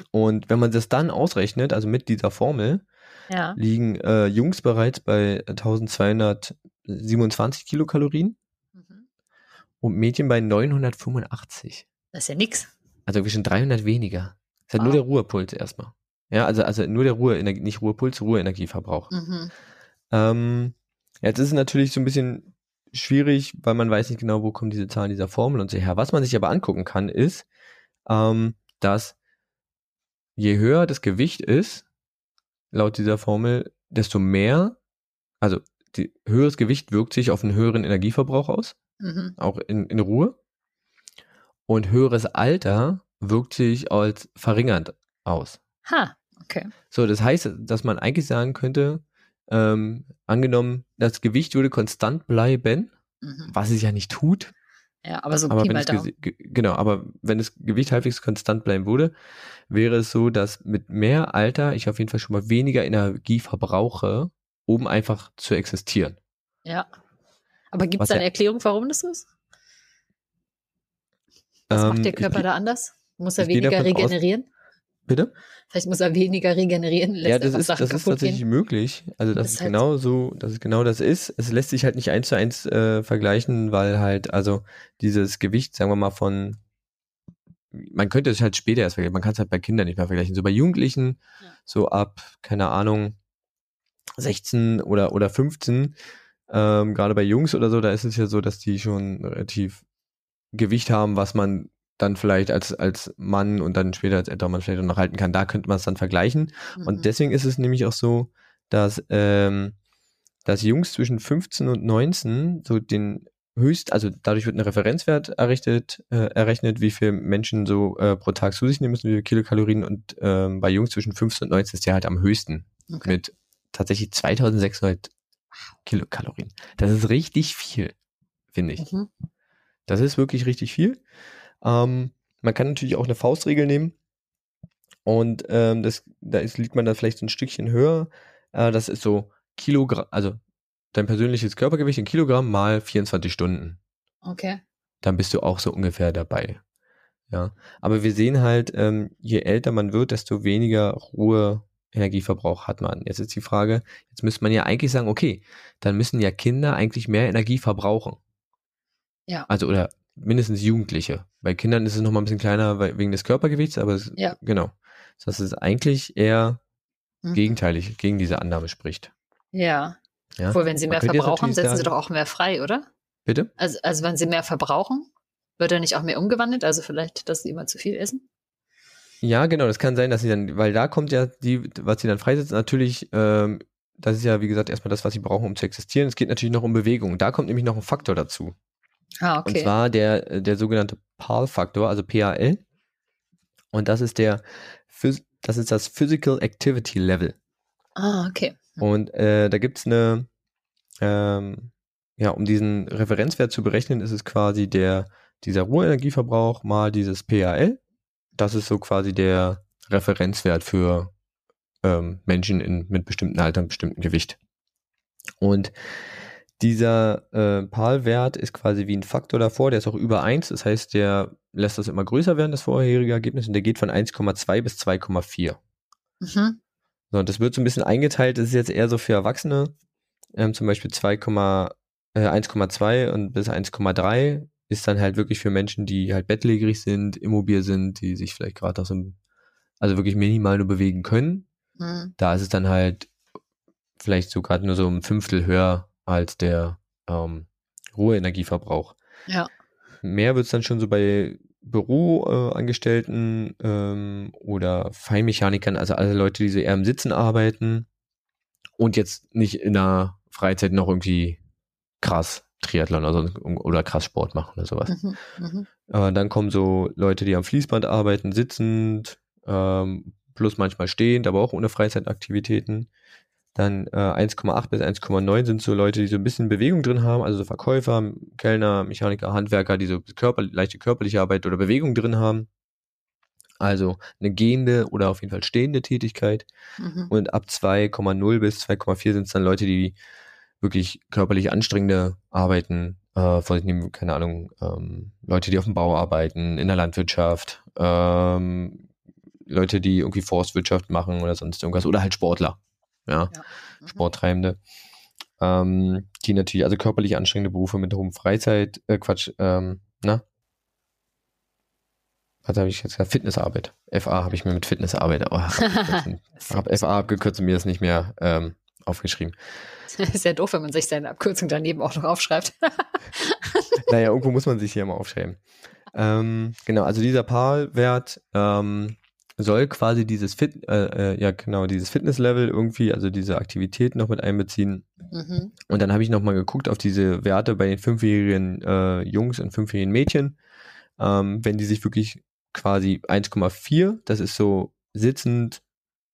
Speaker 2: Und wenn man das dann ausrechnet, also mit dieser Formel,
Speaker 1: Ja.
Speaker 2: liegen äh, Jungs bereits bei 1227 Kilokalorien
Speaker 1: Mhm.
Speaker 2: und Mädchen bei 985.
Speaker 1: Das ist ja nix.
Speaker 2: Also wirklich schon 300 weniger. Das ist halt nur der Ruhepuls erstmal. Ja, also, also nur der Ruheenergie, nicht Ruhepuls, Ruheenergieverbrauch.
Speaker 1: Mhm.
Speaker 2: Ähm, jetzt ist es natürlich so ein bisschen schwierig, weil man weiß nicht genau, wo kommen diese Zahlen dieser Formel und so her. Was man sich aber angucken kann, ist, ähm, dass je höher das Gewicht ist, laut dieser Formel, desto mehr, also die, höheres Gewicht wirkt sich auf einen höheren Energieverbrauch aus,
Speaker 1: Mhm.
Speaker 2: auch in, in Ruhe. Und höheres Alter wirkt sich als verringernd aus.
Speaker 1: Ha, okay.
Speaker 2: So, das heißt, dass man eigentlich sagen könnte, ähm, angenommen, das Gewicht würde konstant bleiben,
Speaker 1: Mhm.
Speaker 2: was es ja nicht tut,
Speaker 1: Ja, aber so
Speaker 2: aber
Speaker 1: Pi
Speaker 2: wenn
Speaker 1: mal
Speaker 2: das
Speaker 1: Daumen.
Speaker 2: Genau, aber wenn das Gewicht halbwegs konstant bleiben würde, wäre es so, dass mit mehr Alter ich auf jeden Fall schon mal weniger Energie verbrauche, um einfach zu existieren.
Speaker 1: Ja. Aber gibt es da eine Erklärung, warum das so ist? Was macht
Speaker 2: Ähm,
Speaker 1: der
Speaker 2: ich
Speaker 1: Körper
Speaker 2: geh-
Speaker 1: da anders? Muss er
Speaker 2: ich
Speaker 1: weniger
Speaker 2: davon aus-
Speaker 1: regenerieren?
Speaker 2: Bitte?
Speaker 1: Vielleicht muss er weniger regenerieren, lässt
Speaker 2: ja, das ist,
Speaker 1: Sachen
Speaker 2: das ist tatsächlich
Speaker 1: gehen.
Speaker 2: möglich. Also, dass
Speaker 1: Ist
Speaker 2: es
Speaker 1: halt
Speaker 2: genau so, dass es genau das ist. Es lässt sich halt nicht eins zu eins äh, vergleichen, weil halt, also dieses Gewicht, sagen wir mal, von man könnte es halt später erst vergleichen, man kann es halt bei Kindern nicht mehr vergleichen. So bei Jugendlichen,
Speaker 1: Ja.
Speaker 2: so ab, keine Ahnung, 16 oder, oder 15, ähm, gerade bei Jungs oder so, da ist es ja so, dass die schon relativ Gewicht haben, was man dann vielleicht als, als Mann und dann später als älterer Mann vielleicht auch noch halten kann. Da könnte man es dann vergleichen.
Speaker 1: Mhm.
Speaker 2: Und deswegen ist es nämlich auch so, dass, ähm, dass Jungs zwischen 15 und 19 so den höchst, also dadurch wird ein Referenzwert errichtet, äh, errechnet, wie viel Menschen so äh, pro Tag zu sich nehmen müssen, wie viele Kilokalorien und ähm, bei Jungs zwischen 15 und 19 ist der halt am höchsten
Speaker 1: okay.
Speaker 2: mit tatsächlich 2600 Kilokalorien. Das ist richtig viel, finde ich.
Speaker 1: Mhm.
Speaker 2: Das ist wirklich richtig viel. Ähm, man kann natürlich auch eine Faustregel nehmen. Und ähm, das, da ist, liegt man dann vielleicht so ein Stückchen höher. Äh, das ist so Kilogramm, also dein persönliches Körpergewicht in Kilogramm mal 24 Stunden.
Speaker 1: Okay.
Speaker 2: Dann bist du auch so ungefähr dabei. Ja. Aber wir sehen halt, ähm, je älter man wird, desto weniger Ruhe Energieverbrauch hat man. Jetzt ist die Frage, jetzt müsste man ja eigentlich sagen, okay, dann müssen ja Kinder eigentlich mehr Energie verbrauchen.
Speaker 1: Ja.
Speaker 2: Also oder mindestens Jugendliche. Bei Kindern ist es noch mal ein bisschen kleiner weil, wegen des Körpergewichts, aber es,
Speaker 1: Ja.
Speaker 2: genau. Das ist eigentlich eher
Speaker 1: Mhm.
Speaker 2: gegenteilig, gegen diese Annahme spricht.
Speaker 1: Ja.
Speaker 2: Ja?
Speaker 1: Obwohl, wenn sie mehr verbrauchen, setzen sie doch auch mehr frei, oder?
Speaker 2: Bitte?
Speaker 1: Also, also wenn sie mehr verbrauchen, wird er nicht auch mehr umgewandelt? Also vielleicht, dass sie immer zu viel essen?
Speaker 2: Ja, genau, das kann sein, dass sie dann, weil da kommt ja die, was sie dann freisetzen, natürlich, ähm, das ist ja, wie gesagt, erstmal das, was sie brauchen, um zu existieren. Es geht natürlich noch um Bewegung. Da kommt nämlich noch ein Faktor dazu.
Speaker 1: Ah,
Speaker 2: Und
Speaker 1: okay.
Speaker 2: zwar der, der sogenannte PAL-Faktor, also PAL. Und das ist der, das ist das Physical Activity Level.
Speaker 1: ah, okay.
Speaker 2: Und äh, da gibt's eine, ähm, ja, um diesen Referenzwert zu berechnen, ist es quasi der, dieser Ruheenergieverbrauch mal dieses PAL. Das ist so quasi der Referenzwert für ähm, Menschen in, mit bestimmten Altern, bestimmten Gewicht. Und dieser äh, PAL-Wert ist quasi wie ein Faktor davor, der ist auch über 1, das heißt, der lässt das immer größer werden, das vorherige Ergebnis, und der geht von 1,2 bis 2,4.
Speaker 1: Mhm.
Speaker 2: So, und das wird so ein bisschen eingeteilt, das ist jetzt eher so für Erwachsene, ähm, zum Beispiel 2, äh, 1,2 und bis 1,3 ist dann halt wirklich für Menschen, die halt bettlägerig sind, immobil sind, die sich vielleicht gerade auch so, also wirklich minimal nur bewegen können.
Speaker 1: Mhm.
Speaker 2: Da ist es dann halt vielleicht so gerade nur so ein Fünftel höher als der ähm, Ruheenergieverbrauch.
Speaker 1: Ja.
Speaker 2: Mehr wird es dann schon so bei Büroangestellten ähm, oder Feinmechanikern, also alle Leute, die so eher im Sitzen arbeiten und jetzt nicht in der Freizeit noch irgendwie krass Triathlon oder, sonst- oder krass Sport machen oder sowas.
Speaker 1: Mhm. Mhm.
Speaker 2: Äh, dann kommen so Leute, die am Fließband arbeiten, sitzend, ähm, plus manchmal stehend, aber auch ohne Freizeitaktivitäten. Dann äh, 1,8 bis 1,9 sind so Leute, die so ein bisschen Bewegung drin haben, also so Verkäufer, Kellner, Mechaniker, Handwerker, die so Körper, leichte körperliche Arbeit oder Bewegung drin haben. Also eine gehende oder auf jeden Fall stehende Tätigkeit.
Speaker 1: Mhm.
Speaker 2: Und ab 2,0 bis 2,4 sind es dann Leute, die wirklich körperlich anstrengende Arbeiten äh, vor sich nehmen, keine Ahnung, ähm, Leute, die auf dem Bau arbeiten, in der Landwirtschaft, ähm, Leute, die irgendwie Forstwirtschaft machen oder sonst irgendwas, oder halt Sportler, ja,
Speaker 1: Ja. Mhm.
Speaker 2: Sporttreibende, ähm, die natürlich, also körperlich anstrengende Berufe mit hohem Freizeit, äh, Quatsch, ähm, na? Was habe ich jetzt gesagt? Fitnessarbeit. FA habe ich mir mit Fitnessarbeit, oh, habe FA abgekürzt und mir das nicht mehr ähm, aufgeschrieben.
Speaker 1: Ist ja doof, wenn man sich seine Abkürzung daneben auch noch aufschreibt.
Speaker 2: naja, irgendwo muss man sich hier mal aufschreiben. Ähm, genau, also dieser PAL-Wert ähm, soll quasi dieses Fit, äh, äh, ja genau, dieses Fitnesslevel irgendwie, also diese Aktivität noch mit einbeziehen.
Speaker 1: Mhm.
Speaker 2: Und dann habe ich nochmal geguckt auf diese Werte bei den fünfjährigen äh, Jungs und fünfjährigen Mädchen. Ähm, wenn die sich wirklich quasi 1,4, das ist so sitzend,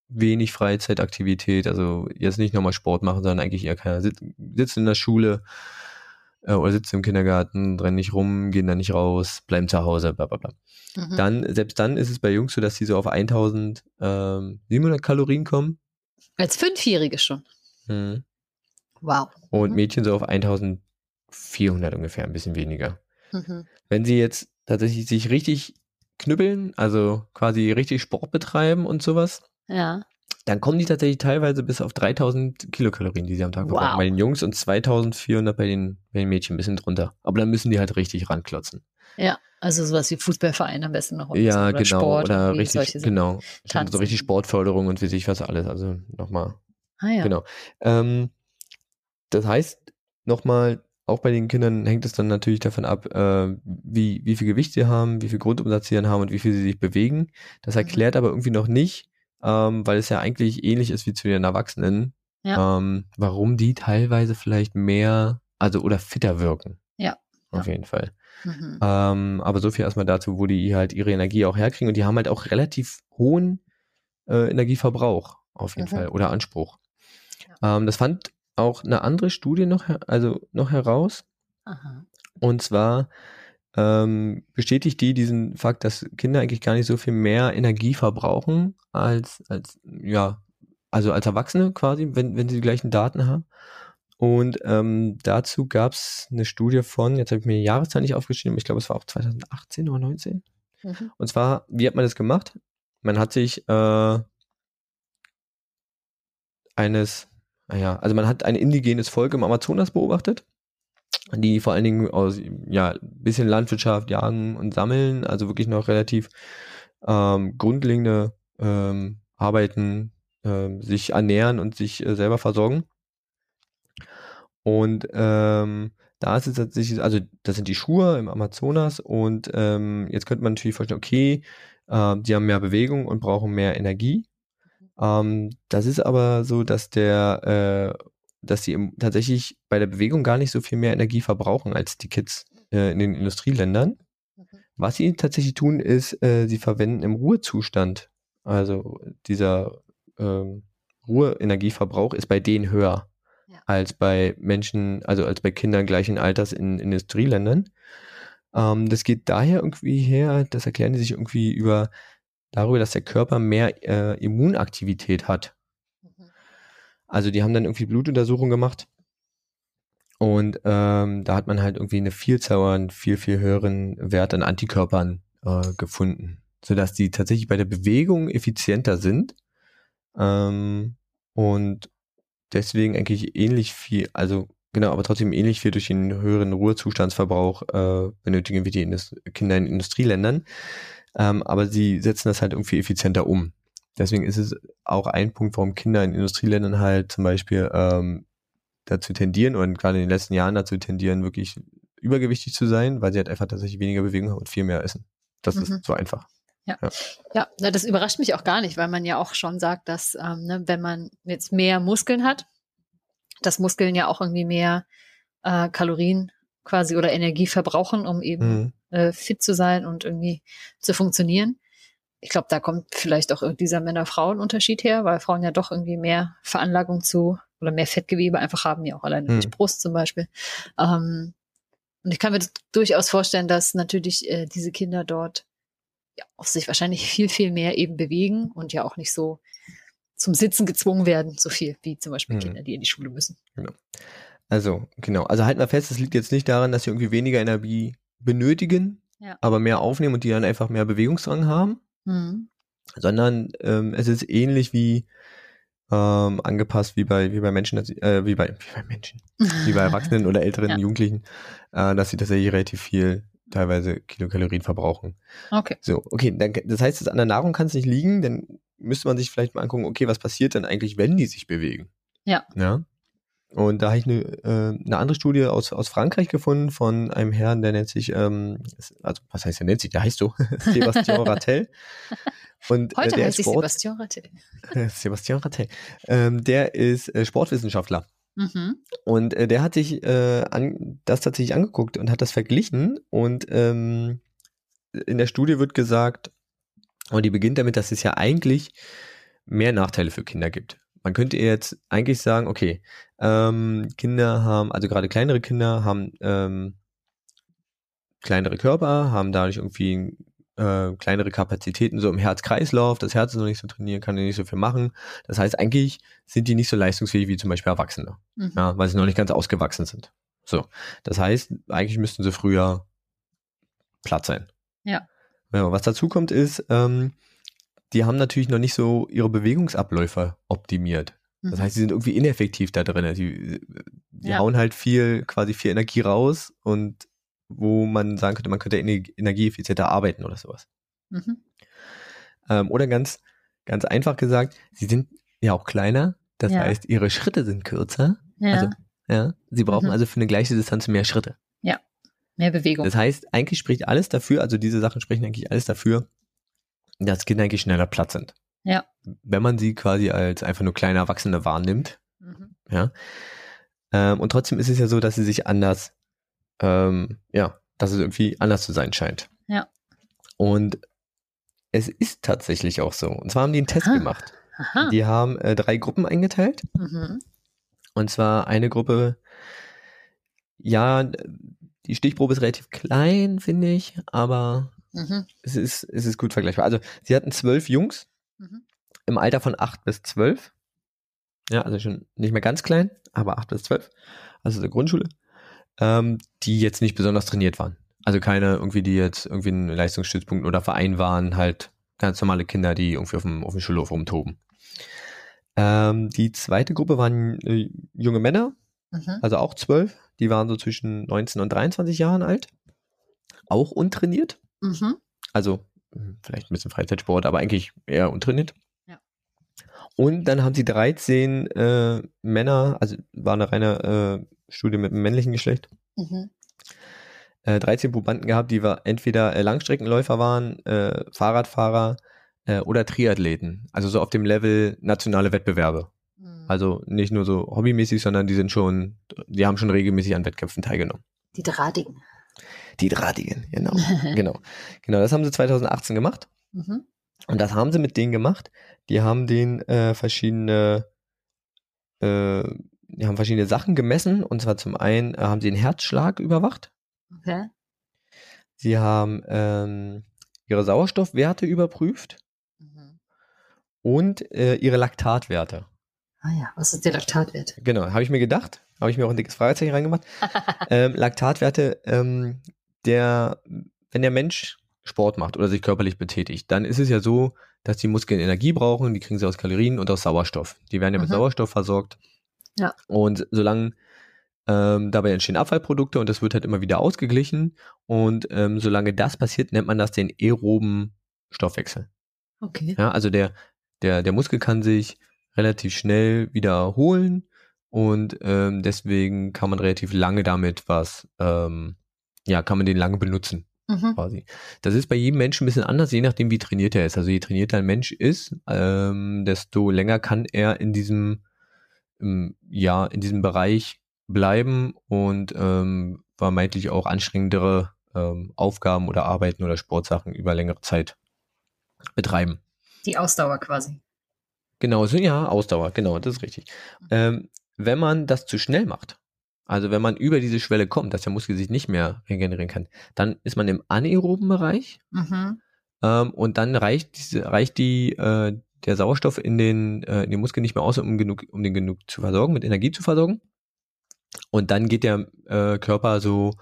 Speaker 2: wenig Freizeitaktivität, also jetzt nicht nochmal Sport machen, sondern eigentlich eher keiner sit sitzt in der Schule äh, oder sitzt im Kindergarten, rennen nicht rum, gehen da nicht raus, bleiben zu Hause, bla bla bla.
Speaker 1: Mhm.
Speaker 2: Dann, selbst dann ist es bei Jungs so, dass die so auf 1700 Kalorien kommen.
Speaker 1: Als Fünfjährige schon.
Speaker 2: Mhm.
Speaker 1: Wow.
Speaker 2: Und
Speaker 1: Mhm.
Speaker 2: Mädchen so auf 1400 ungefähr, ein bisschen weniger.
Speaker 1: Mhm.
Speaker 2: Wenn sie jetzt tatsächlich sich richtig knüppeln, also quasi richtig Sport betreiben und sowas,
Speaker 1: Ja.
Speaker 2: Dann kommen die tatsächlich teilweise bis auf 3000 Kilokalorien, die sie am Tag
Speaker 1: Wow.
Speaker 2: verbrauchen bei den Jungs und 2400 bei den, bei den Mädchen, ein bisschen drunter. Aber dann müssen die halt richtig ranklotzen.
Speaker 1: Ja. Also sowas wie Fußballverein am besten noch.
Speaker 2: Ja,
Speaker 1: oder
Speaker 2: genau.
Speaker 1: Sport,
Speaker 2: oder richtig, genau. So
Speaker 1: Tanzen.
Speaker 2: richtig Sportförderung und wie sich was alles. Also nochmal
Speaker 1: Ah, ja.
Speaker 2: Genau. Ähm, das heißt, nochmal, auch bei den Kindern hängt es dann natürlich davon ab, äh, wie, wie viel Gewicht sie haben, wie viel Grundumsatz sie dann haben und wie viel sie sich bewegen. Das
Speaker 1: Mhm.
Speaker 2: erklärt aber irgendwie noch nicht, ähm, weil es ja eigentlich ähnlich ist wie zu den Erwachsenen,
Speaker 1: Ja.
Speaker 2: ähm, warum die teilweise vielleicht mehr, also oder fitter wirken.
Speaker 1: Ja.
Speaker 2: Auf
Speaker 1: Ja.
Speaker 2: jeden Fall.
Speaker 1: Mhm.
Speaker 2: Ähm, aber so viel erstmal dazu, wo die halt ihre Energie auch herkriegen und die haben halt auch relativ hohen äh, Energieverbrauch auf jeden
Speaker 1: Mhm.
Speaker 2: Fall oder Anspruch. Ähm, das fand auch eine andere Studie noch, also noch heraus
Speaker 1: Aha.
Speaker 2: und zwar ähm, bestätigt die diesen Fakt, dass Kinder eigentlich gar nicht so viel mehr Energie verbrauchen als, als ja, also als Erwachsene quasi, wenn, wenn sie die gleichen Daten haben. Und ähm, dazu gab es eine Studie von, jetzt habe ich mir die Jahreszahl nicht aufgeschrieben, aber ich glaube, es war auch 2018 oder 19.
Speaker 1: Mhm.
Speaker 2: Und zwar, wie hat man das gemacht? Man hat sich äh, eines, naja, also man hat ein indigenes Volk im Amazonas beobachtet, die vor allen Dingen aus, ja, bisschen Landwirtschaft, Jagen und Sammeln, also wirklich noch relativ ähm, grundlegende ähm, Arbeiten, ähm, sich ernähren und sich äh, selber versorgen. Und ähm, da ist es tatsächlich, also das sind die Schuhe im Amazonas und ähm, jetzt könnte man natürlich vorstellen, okay, äh, die haben mehr Bewegung und brauchen mehr Energie. Ähm, das ist aber so, dass der, äh, dass sie im, tatsächlich bei der Bewegung gar nicht so viel mehr Energie verbrauchen als die Kids äh, in den Industrieländern.
Speaker 1: Mhm.
Speaker 2: Was sie tatsächlich tun, ist, äh, sie verwenden im Ruhezustand, also dieser ähm, Ruheenergieverbrauch ist bei denen höher
Speaker 1: Ja.
Speaker 2: als bei Menschen, also als bei Kindern gleichen Alters in Industrieländern. Ähm, das geht daher irgendwie her, das erklären die sich irgendwie über darüber, dass der Körper mehr äh, Immunaktivität hat. Also die haben dann irgendwie Blutuntersuchungen gemacht und ähm, da hat man halt irgendwie eine Vielzahl an viel, viel höheren Wert an Antikörpern äh, gefunden, sodass die tatsächlich bei der Bewegung effizienter sind ähm, und deswegen eigentlich ähnlich viel, also genau, aber trotzdem ähnlich viel durch den höheren Ruhezustandsverbrauch äh, benötigen wie die Indus Kinder in Industrieländern. Ähm, aber sie setzen das halt irgendwie effizienter um. Deswegen ist es auch ein Punkt, warum Kinder in Industrieländern halt zum Beispiel ähm, dazu tendieren und gerade in den letzten Jahren dazu tendieren, wirklich übergewichtig zu sein, weil sie halt einfach tatsächlich weniger Bewegung haben und viel mehr essen. Das
Speaker 1: Mhm.
Speaker 2: ist so einfach.
Speaker 1: Ja, na, das überrascht mich auch gar nicht, weil man ja auch schon sagt, dass ähm, ne, wenn man jetzt mehr Muskeln hat, dass Muskeln ja auch irgendwie mehr äh, Kalorien quasi oder Energie verbrauchen, um eben
Speaker 2: Mhm.
Speaker 1: äh, fit zu sein und irgendwie zu funktionieren. Ich glaube, da kommt vielleicht auch dieser Männer-Frauen-Unterschied her, weil Frauen ja doch irgendwie mehr Veranlagung zu oder mehr Fettgewebe einfach haben, ja auch alleine durch
Speaker 2: Hm.
Speaker 1: Brust zum Beispiel. Ähm, und ich kann mir durchaus vorstellen, dass natürlich äh, diese Kinder dort ja, auch sich wahrscheinlich viel, viel mehr eben bewegen und ja auch nicht so zum Sitzen gezwungen werden, so viel wie zum Beispiel
Speaker 2: Mhm.
Speaker 1: Kinder, die in die Schule müssen.
Speaker 2: Also, genau. Also halten wir fest, es liegt jetzt nicht daran, dass sie irgendwie weniger Energie benötigen,
Speaker 1: Ja.
Speaker 2: aber mehr aufnehmen und die dann einfach mehr Bewegungsdrang haben,
Speaker 1: Mhm.
Speaker 2: sondern ähm, es ist ähnlich wie ähm, angepasst wie bei wie bei Menschen, dass äh, wie bei wie bei Menschen, wie bei Erwachsenen oder älteren
Speaker 1: Ja.
Speaker 2: Jugendlichen, äh, dass sie tatsächlich relativ viel teilweise Kilokalorien verbrauchen.
Speaker 1: Okay.
Speaker 2: So, okay, dann, das heißt, das an der Nahrung kann es nicht liegen, dann müsste man sich vielleicht mal angucken, okay, was passiert denn eigentlich, wenn die sich bewegen?
Speaker 1: Ja.
Speaker 2: Ja. Und da habe ich eine, äh, eine andere Studie aus, aus Frankreich gefunden von einem Herrn, der nennt sich, ähm, also was heißt der nennt sich, der heißt so, Sebastian Rattel. Und
Speaker 1: Heute
Speaker 2: äh, der
Speaker 1: heißt
Speaker 2: Sport,
Speaker 1: Sebastian Rattel.
Speaker 2: Sebastian Rattel. Ähm, der ist äh, Sportwissenschaftler.
Speaker 1: Mhm.
Speaker 2: Und äh, der hat sich äh, an, das tatsächlich angeguckt und hat das verglichen. Und ähm, in der Studie wird gesagt, und die beginnt damit, dass es ja eigentlich mehr Nachteile für Kinder gibt. Man könnte jetzt eigentlich sagen, okay, ähm, Kinder haben, also gerade kleinere Kinder haben ähm, kleinere Körper, haben dadurch irgendwie äh, kleinere Kapazitäten so im Herz-Kreislauf, das Herz ist noch nicht so trainieren, kann nicht so viel machen. Das heißt, eigentlich sind die nicht so leistungsfähig wie zum Beispiel Erwachsene
Speaker 1: Mhm.
Speaker 2: ja, weil sie noch nicht ganz ausgewachsen sind. So, das heißt, eigentlich müssten sie früher platt sein.
Speaker 1: Ja.
Speaker 2: ja was dazu kommt ist, ähm, die haben natürlich noch nicht so ihre Bewegungsabläufe optimiert. Das
Speaker 1: Mhm.
Speaker 2: heißt, sie sind irgendwie ineffektiv da drin. Die, die
Speaker 1: Ja.
Speaker 2: hauen halt viel, quasi viel Energie raus und wo man sagen könnte, man könnte ener- energieeffizienter arbeiten oder sowas.
Speaker 1: Mhm.
Speaker 2: Ähm, oder ganz, ganz einfach gesagt, sie sind ja auch kleiner. Das
Speaker 1: Ja.
Speaker 2: heißt, ihre Schritte sind kürzer.
Speaker 1: Ja.
Speaker 2: Also, ja, sie brauchen
Speaker 1: Mhm.
Speaker 2: also für eine gleiche Distanz mehr Schritte.
Speaker 1: Mehr Bewegung.
Speaker 2: Das heißt, eigentlich spricht alles dafür, also diese Sachen sprechen eigentlich alles dafür, dass Kinder eigentlich schneller platt sind.
Speaker 1: Ja.
Speaker 2: Wenn man sie quasi als einfach nur kleine Erwachsene wahrnimmt.
Speaker 1: Mhm.
Speaker 2: Ja. Ähm, und trotzdem ist es ja so, dass sie sich anders, ähm, ja, dass es irgendwie anders zu sein scheint.
Speaker 1: Ja.
Speaker 2: Und es ist tatsächlich auch so. Und zwar haben die einen Test
Speaker 1: Aha.
Speaker 2: gemacht.
Speaker 1: Aha.
Speaker 2: Die haben äh, drei Gruppen eingeteilt.
Speaker 1: Mhm.
Speaker 2: Und zwar eine Gruppe, ja, die Stichprobe ist relativ klein, finde ich, aber
Speaker 1: Mhm.
Speaker 2: es ist, es ist gut vergleichbar. Also, sie hatten zwölf Jungs
Speaker 1: Mhm.
Speaker 2: im Alter von acht bis zwölf. Ja, also schon nicht mehr ganz klein, aber acht bis zwölf. Also der Grundschule. Ähm, die jetzt nicht besonders trainiert waren. Also keine irgendwie, die jetzt irgendwie ein Leistungsstützpunkt oder Verein waren, halt ganz normale Kinder, die irgendwie auf dem, auf dem Schulhof rumtoben. Ähm, die zweite Gruppe waren äh, junge Männer,
Speaker 1: Mhm.
Speaker 2: also auch zwölf. Die waren so zwischen 19 und 23 Jahren alt. Auch untrainiert.
Speaker 1: Mhm.
Speaker 2: Also mh, vielleicht ein bisschen Freizeitsport, aber eigentlich eher untrainiert.
Speaker 1: Ja.
Speaker 2: Und dann haben sie 13 äh, Männer, also war eine reine äh, Studie mit dem männlichen Geschlecht,
Speaker 1: Mhm.
Speaker 2: äh, 13 Probanden gehabt, die war entweder äh, Langstreckenläufer waren, äh, Fahrradfahrer äh, oder Triathleten. Also so auf dem Level nationale Wettbewerbe.
Speaker 1: Mhm.
Speaker 2: Also nicht nur so hobbymäßig, sondern die sind schon, die haben schon regelmäßig an Wettkämpfen teilgenommen.
Speaker 1: Die Drahtigen.
Speaker 2: Die Drahtigen, genau. genau. Genau, das haben sie 2018 gemacht.
Speaker 1: Mhm.
Speaker 2: Und das haben sie mit denen gemacht. Die haben den äh, verschiedene, äh, die haben verschiedene Sachen gemessen. Und zwar zum einen äh, haben sie den Herzschlag überwacht.
Speaker 1: Okay.
Speaker 2: Sie haben ähm, ihre Sauerstoffwerte überprüft
Speaker 1: Mhm.
Speaker 2: und äh, ihre Laktatwerte.
Speaker 1: Ah ja, was ist der Laktatwert?
Speaker 2: Genau, habe ich mir gedacht. Habe ich mir auch ein dickes Fragezeichen reingemacht. ähm, Laktatwerte, ähm, der, wenn der Mensch Sport macht oder sich körperlich betätigt, dann ist es ja so, dass die Muskeln Energie brauchen, die kriegen sie aus Kalorien und aus Sauerstoff. Die werden ja mit
Speaker 1: Mhm.
Speaker 2: Sauerstoff versorgt.
Speaker 1: Ja.
Speaker 2: Und solange ähm, dabei entstehen Abfallprodukte und das wird halt immer wieder ausgeglichen. Und ähm, solange das passiert, nennt man das den aeroben Stoffwechsel.
Speaker 1: Okay.
Speaker 2: Ja, also der, der, der Muskel kann sich relativ schnell wiederholen und ähm, deswegen kann man relativ lange damit was, ähm, ja, kann man den lange benutzen
Speaker 1: Mhm.
Speaker 2: quasi. Das ist bei jedem Menschen ein bisschen anders, je nachdem, wie trainiert er ist. Also je trainierter ein Mensch ist, ähm, desto länger kann er in diesem, ähm, ja, in diesem Bereich bleiben und ähm, vermeintlich auch anstrengendere ähm, Aufgaben oder Arbeiten oder Sportsachen über längere Zeit betreiben.
Speaker 1: Die Ausdauer quasi.
Speaker 2: Genau, so, ja, Ausdauer, genau, das ist richtig. Ähm, wenn man das zu schnell macht, also wenn man über diese Schwelle kommt, dass der Muskel sich nicht mehr regenerieren kann, dann ist man im anaeroben Bereich.
Speaker 1: Mhm.
Speaker 2: Ähm, und dann reicht, diese, reicht die, äh, der Sauerstoff in den, äh, in den Muskeln nicht mehr aus, um, genug, um den genug zu versorgen, mit Energie zu versorgen. Und dann geht der äh, Körper so,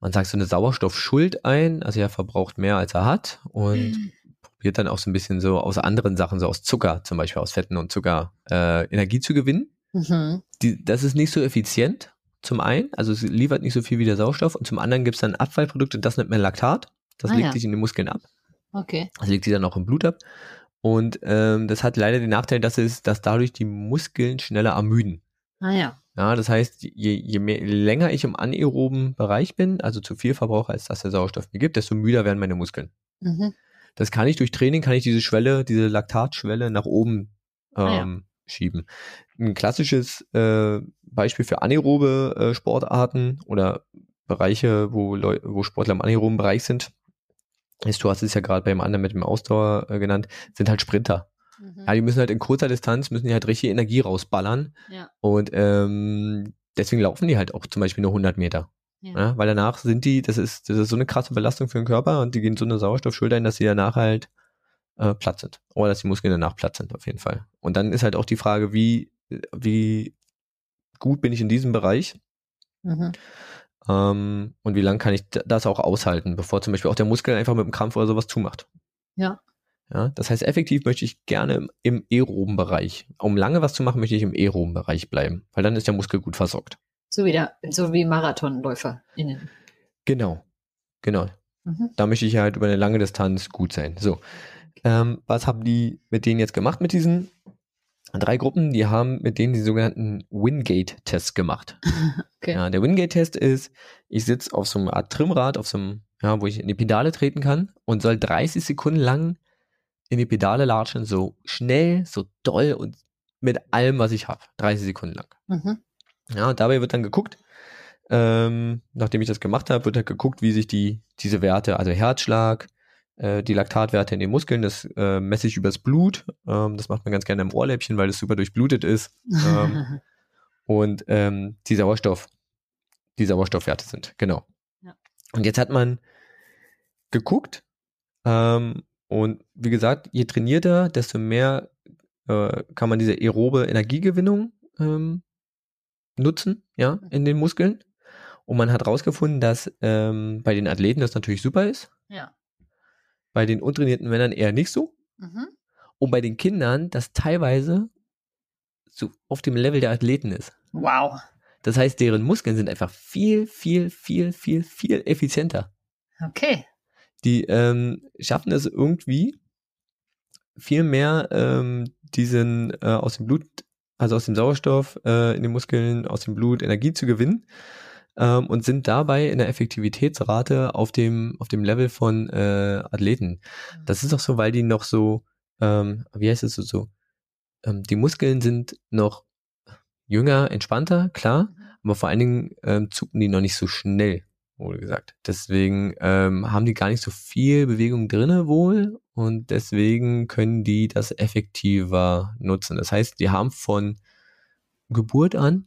Speaker 2: man sagt so eine Sauerstoffschuld ein, also er verbraucht mehr als er hat und mhm. probiert dann auch so ein bisschen so aus anderen Sachen, so aus Zucker, zum Beispiel aus Fetten und Zucker, äh, Energie zu gewinnen. Mhm. Die, das ist nicht so effizient, zum einen, also es liefert nicht so viel wie der Sauerstoff und zum anderen gibt es dann Abfallprodukte, das nennt man Laktat, das ah, legt ja. sich in den Muskeln ab.
Speaker 1: Okay.
Speaker 2: Das legt sich dann auch im Blut ab. Und ähm, das hat leider den Nachteil, dass es, dass dadurch die Muskeln schneller ermüden.
Speaker 1: Ah ja.
Speaker 2: Ja, das heißt, je, je, mehr, je länger ich im anaeroben Bereich bin, also zu viel verbrauche, als dass der Sauerstoff mir gibt, desto müder werden meine Muskeln. Mhm. Das kann ich durch Training, kann ich diese Schwelle, diese Laktatschwelle nach oben ähm, ah, ja. Schieben. Ein klassisches äh, Beispiel für anaerobe äh, Sportarten oder Bereiche, wo, Leu wo Sportler im anaeroben Bereich sind, ist, du hast es ja gerade beim anderen mit dem Ausdauer äh, genannt, sind halt Sprinter. Mhm. Ja, die müssen halt in kurzer Distanz, müssen die halt richtig Energie rausballern. Ja. Und ähm, deswegen laufen die halt auch zum Beispiel nur 100 Meter. Ja. ja. weil danach sind die, das ist, das ist so eine krasse Belastung für den Körper und die gehen so eine Sauerstoffschulter ein, dass sie danach halt äh, platt sind. Oder dass die Muskeln danach platt sind, auf jeden Fall. Und dann ist halt auch die Frage, wie, wie gut bin ich in diesem Bereich? Mhm. Ähm, und wie lange kann ich das auch aushalten, bevor zum Beispiel auch der Muskel einfach mit dem Krampf oder sowas zumacht.
Speaker 1: Ja.
Speaker 2: Ja, das heißt, effektiv möchte ich gerne im, im aeroben Bereich. Um lange was zu machen, möchte ich im aeroben Bereich bleiben, weil dann ist der Muskel gut versorgt.
Speaker 1: So wie, der, so wie MarathonläuferInnen.
Speaker 2: Genau, genau. Mhm. Da möchte ich halt über eine lange Distanz gut sein. So, ähm, was haben die mit denen jetzt gemacht, mit diesen drei Gruppen? Die haben mit denen die sogenannten Wingate-Tests gemacht. okay. Ja, der Wingate-Test ist, ich sitze auf so einer Art Trimmrad, auf so einem, ja, wo ich in die Pedale treten kann und soll 30 Sekunden lang in die Pedale latschen, so schnell, so doll und mit allem, was ich habe. 30 Sekunden lang. Mhm. Ja, und dabei wird dann geguckt, ähm, nachdem ich das gemacht habe, wird halt geguckt, wie sich die, diese Werte, also Herzschlag, die Laktatwerte in den Muskeln, das äh, messe ich übers Blut. Ähm, das macht man ganz gerne im Ohrläppchen, weil es super durchblutet ist. Ähm, und ähm, die Sauerstoff, die Sauerstoffwerte sind, genau. Ja. Und jetzt hat man geguckt, ähm, und wie gesagt, je trainierter, desto mehr äh, kann man diese aerobe Energiegewinnung ähm, nutzen, ja, in den Muskeln. Und man hat herausgefunden, dass ähm, bei den Athleten das natürlich super ist.
Speaker 1: Ja.
Speaker 2: Bei den untrainierten Männern eher nicht so. Mhm. Und bei den Kindern das teilweise so auf dem Level der Athleten ist.
Speaker 1: Wow.
Speaker 2: Das heißt, deren Muskeln sind einfach viel, viel, viel, viel, viel effizienter.
Speaker 1: Okay
Speaker 2: die ähm, schaffen es irgendwie viel mehr ähm, diesen äh, aus dem Blut, also aus dem Sauerstoff äh, in den Muskeln, aus dem Blut Energie zu gewinnen ähm, und sind dabei in der Effektivitätsrate auf dem auf dem Level von äh, Athleten. Mhm. Das ist auch so, weil die noch so, ähm, wie heißt es so, so ähm, die Muskeln sind noch jünger, entspannter, klar, mhm. aber vor allen Dingen ähm, zucken die noch nicht so schnell wohl gesagt. Deswegen ähm, haben die gar nicht so viel Bewegung drinne wohl und deswegen können die das effektiver nutzen. Das heißt, die haben von Geburt an